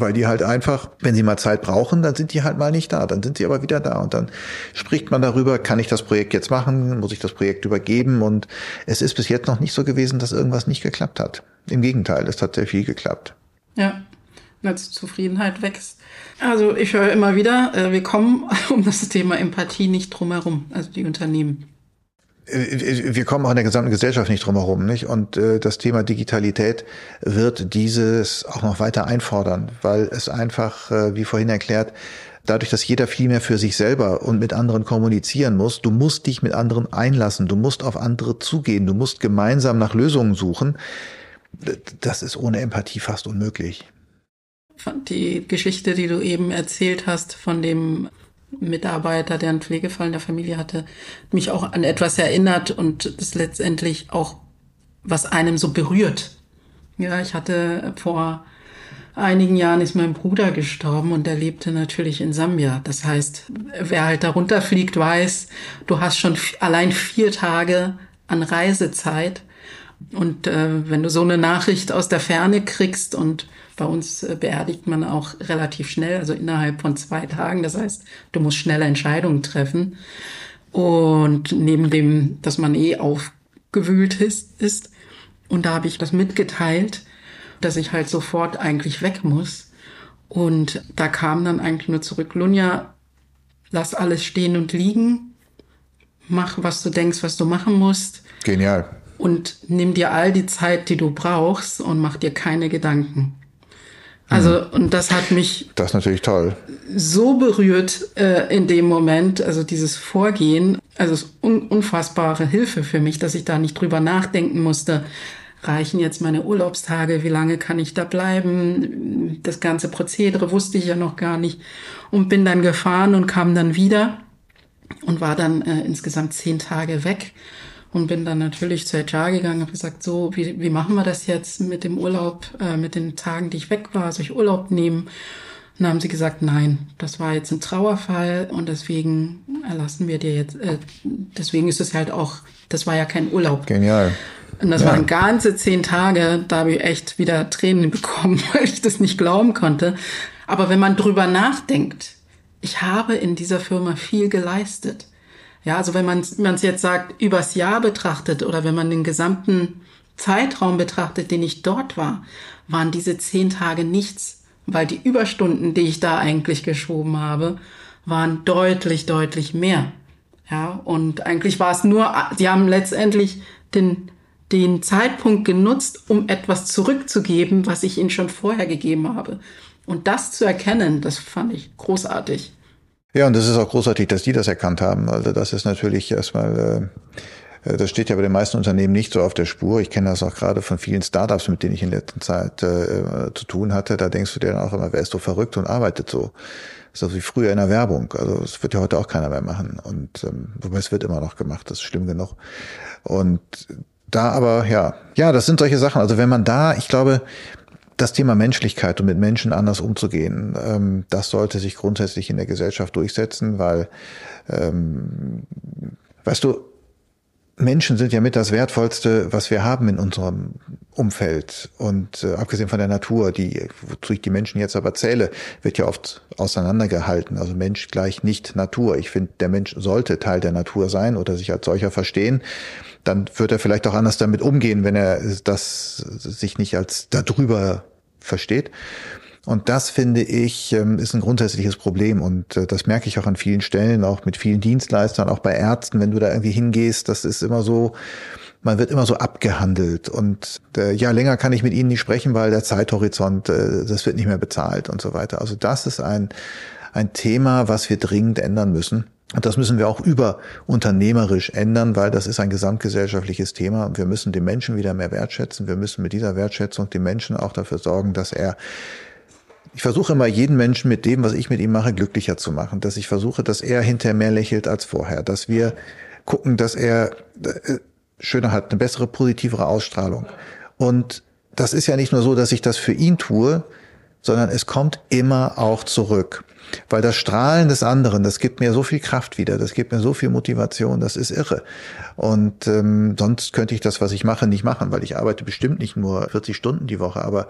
Weil die halt einfach, wenn sie mal Zeit brauchen, dann sind die halt mal nicht da. Dann sind sie aber wieder da. Und dann spricht man darüber, kann ich das Projekt jetzt machen? Muss ich das Projekt übergeben? Und es ist bis jetzt noch nicht so gewesen, dass irgendwas nicht geklappt hat. Im Gegenteil, es hat sehr viel geklappt. Ja, als Zufriedenheit wächst. Also ich höre immer wieder, äh, wir kommen um das Thema Empathie nicht drumherum, also die Unternehmen. Wir kommen auch in der gesamten Gesellschaft nicht drumherum, nicht? Und äh, das Thema Digitalität wird dieses auch noch weiter einfordern, weil es einfach, äh, wie vorhin erklärt, dadurch, dass jeder viel mehr für sich selber und mit anderen kommunizieren muss, du musst dich mit anderen einlassen, du musst auf andere zugehen, du musst gemeinsam nach Lösungen suchen. Das ist ohne Empathie fast unmöglich. Die Geschichte, die du eben erzählt hast von dem Mitarbeiter, der einen Pflegefall in der Familie hatte, mich auch an etwas erinnert und das letztendlich auch, was einem so berührt. Ja, ich hatte vor einigen Jahren ist mein Bruder gestorben und er lebte natürlich in Sambia. Das heißt, wer halt darunter fliegt, weiß, du hast schon allein vier Tage an Reisezeit. Und äh, wenn du so eine Nachricht aus der Ferne kriegst und bei uns äh, beerdigt man auch relativ schnell, also innerhalb von zwei Tagen. Das heißt, du musst schnelle Entscheidungen treffen. Und neben dem, dass man eh aufgewühlt ist, ist und da habe ich das mitgeteilt, dass ich halt sofort eigentlich weg muss. Und da kam dann eigentlich nur zurück, Lunja, lass alles stehen und liegen, mach, was du denkst, was du machen musst. Genial. Und nimm dir all die Zeit, die du brauchst und mach dir keine Gedanken. Also, und das hat mich. Das ist natürlich toll. So berührt äh, in dem Moment, also dieses Vorgehen, also es un unfassbare Hilfe für mich, dass ich da nicht drüber nachdenken musste. Reichen jetzt meine Urlaubstage? Wie lange kann ich da bleiben? Das ganze Prozedere wusste ich ja noch gar nicht und bin dann gefahren und kam dann wieder und war dann äh, insgesamt zehn Tage weg und bin dann natürlich zur HR gegangen, habe gesagt, so, wie, wie machen wir das jetzt mit dem Urlaub, äh, mit den Tagen, die ich weg war, soll ich Urlaub nehmen? Und dann haben sie gesagt, nein, das war jetzt ein Trauerfall und deswegen erlassen wir dir jetzt, äh, deswegen ist es halt auch, das war ja kein Urlaub. Genial. Und das ja. waren ganze zehn Tage, da habe ich echt wieder Tränen bekommen, weil ich das nicht glauben konnte. Aber wenn man drüber nachdenkt, ich habe in dieser Firma viel geleistet. Ja, also wenn man es jetzt sagt, übers Jahr betrachtet oder wenn man den gesamten Zeitraum betrachtet, den ich dort war, waren diese zehn Tage nichts, weil die Überstunden, die ich da eigentlich geschoben habe, waren deutlich, deutlich mehr. Ja, und eigentlich war es nur, die haben letztendlich den, den Zeitpunkt genutzt, um etwas zurückzugeben, was ich ihnen schon vorher gegeben habe. Und das zu erkennen, das fand ich großartig. Ja, und das ist auch großartig, dass die das erkannt haben. Also das ist natürlich erstmal, äh, das steht ja bei den meisten Unternehmen nicht so auf der Spur. Ich kenne das auch gerade von vielen Startups, mit denen ich in letzter Zeit äh, zu tun hatte. Da denkst du dir dann auch immer, wer ist so verrückt und arbeitet so. Das ist so wie früher in der Werbung. Also das wird ja heute auch keiner mehr machen. Und ähm, wobei es wird immer noch gemacht, das ist schlimm genug. Und da aber, ja, ja, das sind solche Sachen. Also wenn man da, ich glaube, das Thema Menschlichkeit und mit Menschen anders umzugehen, ähm, das sollte sich grundsätzlich in der Gesellschaft durchsetzen, weil, ähm, weißt du, Menschen sind ja mit das Wertvollste, was wir haben in unserem Umfeld. Und äh, abgesehen von der Natur, die, wozu ich die Menschen jetzt aber zähle, wird ja oft auseinandergehalten. Also Mensch gleich nicht Natur. Ich finde, der Mensch sollte Teil der Natur sein oder sich als solcher verstehen dann wird er vielleicht auch anders damit umgehen, wenn er das sich nicht als darüber versteht. Und das finde ich ähm, ist ein grundsätzliches Problem und äh, das merke ich auch an vielen Stellen, auch mit vielen Dienstleistern, auch bei Ärzten, wenn du da irgendwie hingehst, das ist immer so, man wird immer so abgehandelt und äh, ja, länger kann ich mit ihnen nicht sprechen, weil der Zeithorizont, äh, das wird nicht mehr bezahlt und so weiter. Also das ist ein, ein Thema, was wir dringend ändern müssen. Und das müssen wir auch überunternehmerisch ändern, weil das ist ein gesamtgesellschaftliches Thema. Und wir müssen den Menschen wieder mehr wertschätzen. Wir müssen mit dieser Wertschätzung den Menschen auch dafür sorgen, dass er ich versuche immer jeden Menschen mit dem, was ich mit ihm mache, glücklicher zu machen. Dass ich versuche, dass er hinterher mehr lächelt als vorher. Dass wir gucken, dass er äh, schöner hat, eine bessere, positivere Ausstrahlung. Und das ist ja nicht nur so, dass ich das für ihn tue, sondern es kommt immer auch zurück. Weil das Strahlen des anderen, das gibt mir so viel Kraft wieder, das gibt mir so viel Motivation, das ist irre. Und ähm, sonst könnte ich das, was ich mache, nicht machen, weil ich arbeite bestimmt nicht nur 40 Stunden die Woche, aber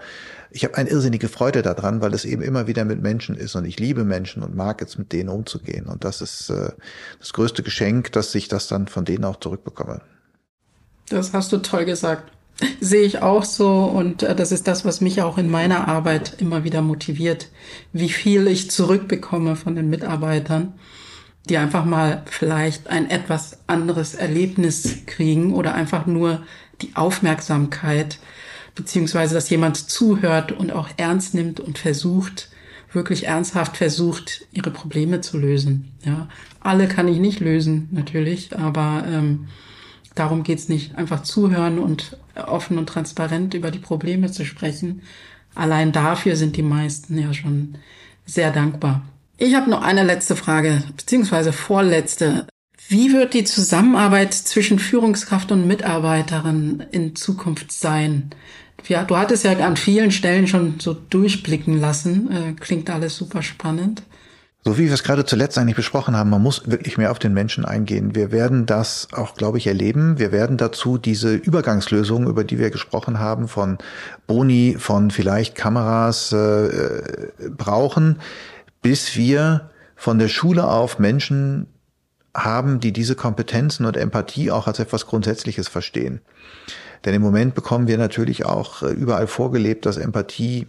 ich habe eine irrsinnige Freude daran, weil es eben immer wieder mit Menschen ist und ich liebe Menschen und mag jetzt mit denen umzugehen. Und das ist äh, das größte Geschenk, dass ich das dann von denen auch zurückbekomme. Das hast du toll gesagt. Sehe ich auch so und äh, das ist das, was mich auch in meiner Arbeit immer wieder motiviert, wie viel ich zurückbekomme von den Mitarbeitern, die einfach mal vielleicht ein etwas anderes Erlebnis kriegen oder einfach nur die Aufmerksamkeit, beziehungsweise dass jemand zuhört und auch ernst nimmt und versucht, wirklich ernsthaft versucht, ihre Probleme zu lösen. Ja, alle kann ich nicht lösen, natürlich, aber ähm, darum geht's nicht. Einfach zuhören und offen und transparent über die Probleme zu sprechen. Allein dafür sind die meisten ja schon sehr dankbar. Ich habe noch eine letzte Frage, beziehungsweise vorletzte. Wie wird die Zusammenarbeit zwischen Führungskraft und Mitarbeiterin in Zukunft sein? Ja, du hattest ja an vielen Stellen schon so durchblicken lassen. Äh, klingt alles super spannend. So wie wir es gerade zuletzt eigentlich besprochen haben, man muss wirklich mehr auf den Menschen eingehen. Wir werden das auch, glaube ich, erleben. Wir werden dazu diese Übergangslösungen, über die wir gesprochen haben, von Boni, von vielleicht Kameras äh, brauchen, bis wir von der Schule auf Menschen haben, die diese Kompetenzen und Empathie auch als etwas Grundsätzliches verstehen. Denn im Moment bekommen wir natürlich auch äh, überall vorgelebt, dass Empathie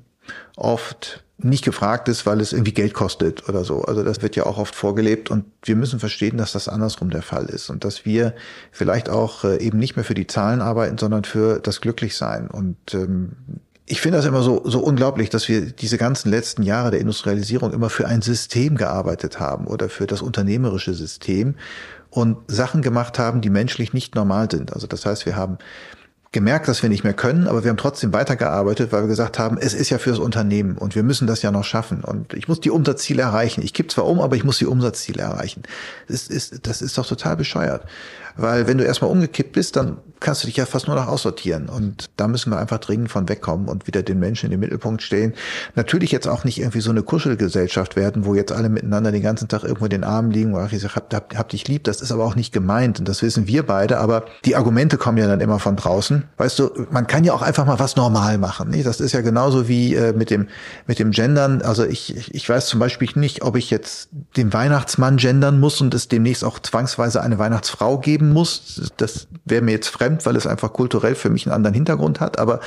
oft nicht gefragt ist, weil es irgendwie Geld kostet oder so. Also das wird ja auch oft vorgelebt und wir müssen verstehen, dass das andersrum der Fall ist und dass wir vielleicht auch äh, eben nicht mehr für die Zahlen arbeiten, sondern für das Glücklichsein. Und ähm, ich finde das immer so, so unglaublich, dass wir diese ganzen letzten Jahre der Industrialisierung immer für ein System gearbeitet haben oder für das unternehmerische System und Sachen gemacht haben, die menschlich nicht normal sind. Also das heißt, wir haben gemerkt, dass wir nicht mehr können, aber wir haben trotzdem weitergearbeitet, weil wir gesagt haben, es ist ja fürs Unternehmen und wir müssen das ja noch schaffen und ich muss die Umsatzziele erreichen. Ich kipp zwar um, aber ich muss die Umsatzziele erreichen. Das ist, das ist doch total bescheuert. Weil wenn du erstmal umgekippt bist, dann kannst du dich ja fast nur noch aussortieren. Und da müssen wir einfach dringend von wegkommen und wieder den Menschen in den Mittelpunkt stellen. Natürlich jetzt auch nicht irgendwie so eine Kuschelgesellschaft werden, wo jetzt alle miteinander den ganzen Tag irgendwo in den Armen liegen, wo ich sage, hab, hab, hab dich lieb. Das ist aber auch nicht gemeint und das wissen wir beide. Aber die Argumente kommen ja dann immer von draußen. Weißt du, man kann ja auch einfach mal was normal machen. Nicht? Das ist ja genauso wie äh, mit dem mit dem Gendern. Also ich ich weiß zum Beispiel nicht, ob ich jetzt den Weihnachtsmann gendern muss und es demnächst auch zwangsweise eine Weihnachtsfrau geben muss. Das wäre mir jetzt fremd, weil es einfach kulturell für mich einen anderen Hintergrund hat. Aber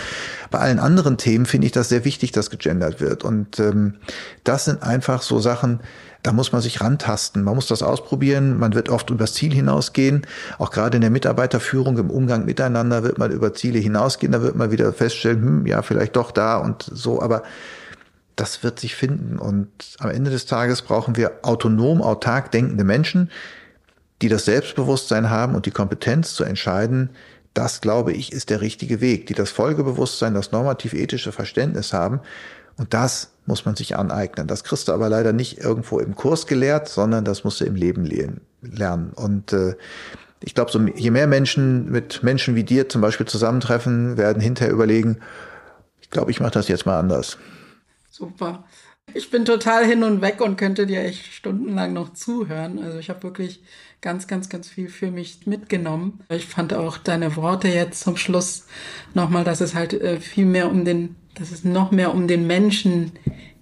bei allen anderen Themen finde ich das sehr wichtig, dass gegendert wird. Und ähm, das sind einfach so Sachen, da muss man sich rantasten. Man muss das ausprobieren. Man wird oft übers Ziel hinausgehen. Auch gerade in der Mitarbeiterführung, im Umgang miteinander wird man über Ziele hinausgehen. Da wird man wieder feststellen, hm, ja, vielleicht doch da und so. Aber das wird sich finden. Und am Ende des Tages brauchen wir autonom, autark denkende Menschen, die das Selbstbewusstsein haben und die Kompetenz zu entscheiden, das glaube ich ist der richtige Weg, die das Folgebewusstsein, das normativ-ethische Verständnis haben. Und das muss man sich aneignen. Das kriegst du aber leider nicht irgendwo im Kurs gelehrt, sondern das musst du im Leben lernen. Und äh, ich glaube, so, je mehr Menschen mit Menschen wie dir zum Beispiel zusammentreffen, werden hinterher überlegen, ich glaube, ich mache das jetzt mal anders. Super. Ich bin total hin und weg und könnte dir echt stundenlang noch zuhören. Also ich habe wirklich ganz, ganz, ganz viel für mich mitgenommen. Ich fand auch deine Worte jetzt zum Schluss nochmal, dass es halt äh, viel mehr um den, dass es noch mehr um den Menschen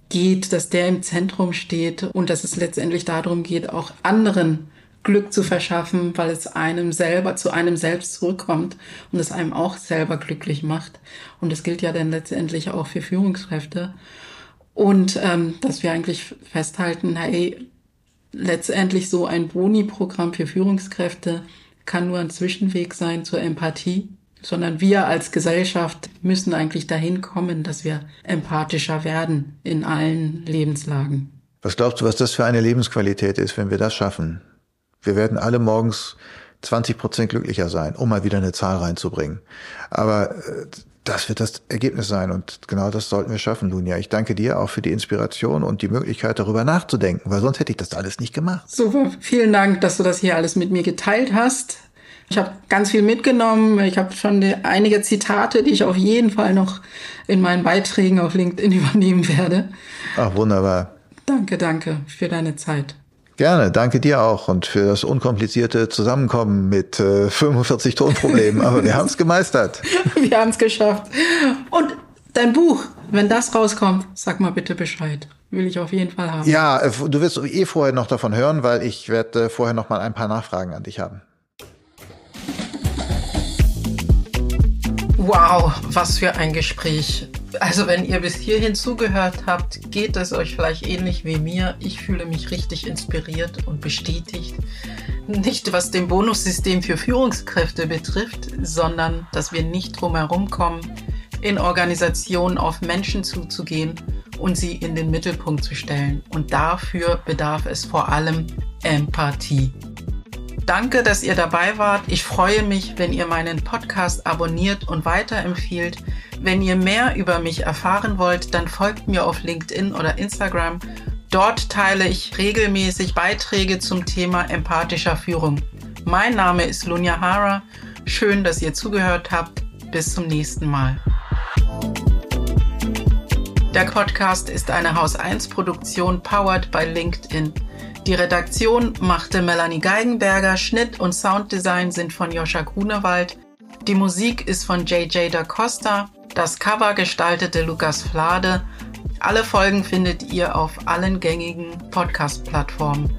geht, dass der im Zentrum steht und dass es letztendlich darum geht, auch anderen Glück zu verschaffen, weil es einem selber, zu einem selbst zurückkommt und es einem auch selber glücklich macht. Und das gilt ja dann letztendlich auch für Führungskräfte. Und ähm, dass wir eigentlich festhalten, hey, letztendlich so ein Boni-Programm für Führungskräfte kann nur ein Zwischenweg sein zur Empathie, sondern wir als Gesellschaft müssen eigentlich dahin kommen, dass wir empathischer werden in allen Lebenslagen. Was glaubst du, was das für eine Lebensqualität ist, wenn wir das schaffen? Wir werden alle morgens 20 Prozent glücklicher sein, um mal wieder eine Zahl reinzubringen. Aber äh, das wird das Ergebnis sein und genau das sollten wir schaffen, Lunia. Ich danke dir auch für die Inspiration und die Möglichkeit, darüber nachzudenken, weil sonst hätte ich das alles nicht gemacht. Super, vielen Dank, dass du das hier alles mit mir geteilt hast. Ich habe ganz viel mitgenommen. Ich habe schon einige Zitate, die ich auf jeden Fall noch in meinen Beiträgen auf LinkedIn übernehmen werde. Ach, wunderbar. Danke, danke für deine Zeit. Gerne, danke dir auch und für das unkomplizierte Zusammenkommen mit äh, 45 Tonproblemen. Aber wir haben es gemeistert. wir haben es geschafft. Und dein Buch, wenn das rauskommt, sag mal bitte Bescheid. Will ich auf jeden Fall haben. Ja, äh, du wirst eh vorher noch davon hören, weil ich werde äh, vorher noch mal ein paar Nachfragen an dich haben. Wow, was für ein Gespräch. Also wenn ihr bis hierhin zugehört habt, geht es euch vielleicht ähnlich wie mir. Ich fühle mich richtig inspiriert und bestätigt. Nicht was dem Bonussystem für Führungskräfte betrifft, sondern dass wir nicht drum herum kommen, in Organisationen auf Menschen zuzugehen und sie in den Mittelpunkt zu stellen. Und dafür bedarf es vor allem Empathie. Danke, dass ihr dabei wart. Ich freue mich, wenn ihr meinen Podcast abonniert und weiterempfiehlt. Wenn ihr mehr über mich erfahren wollt, dann folgt mir auf LinkedIn oder Instagram. Dort teile ich regelmäßig Beiträge zum Thema empathischer Führung. Mein Name ist Lunja Hara. Schön, dass ihr zugehört habt. Bis zum nächsten Mal. Der Podcast ist eine Haus 1 Produktion powered by LinkedIn. Die Redaktion machte Melanie Geigenberger, Schnitt und Sounddesign sind von Joscha Grunewald. Die Musik ist von JJ da Costa, das Cover gestaltete Lukas Flade. Alle Folgen findet ihr auf allen gängigen Podcast-Plattformen.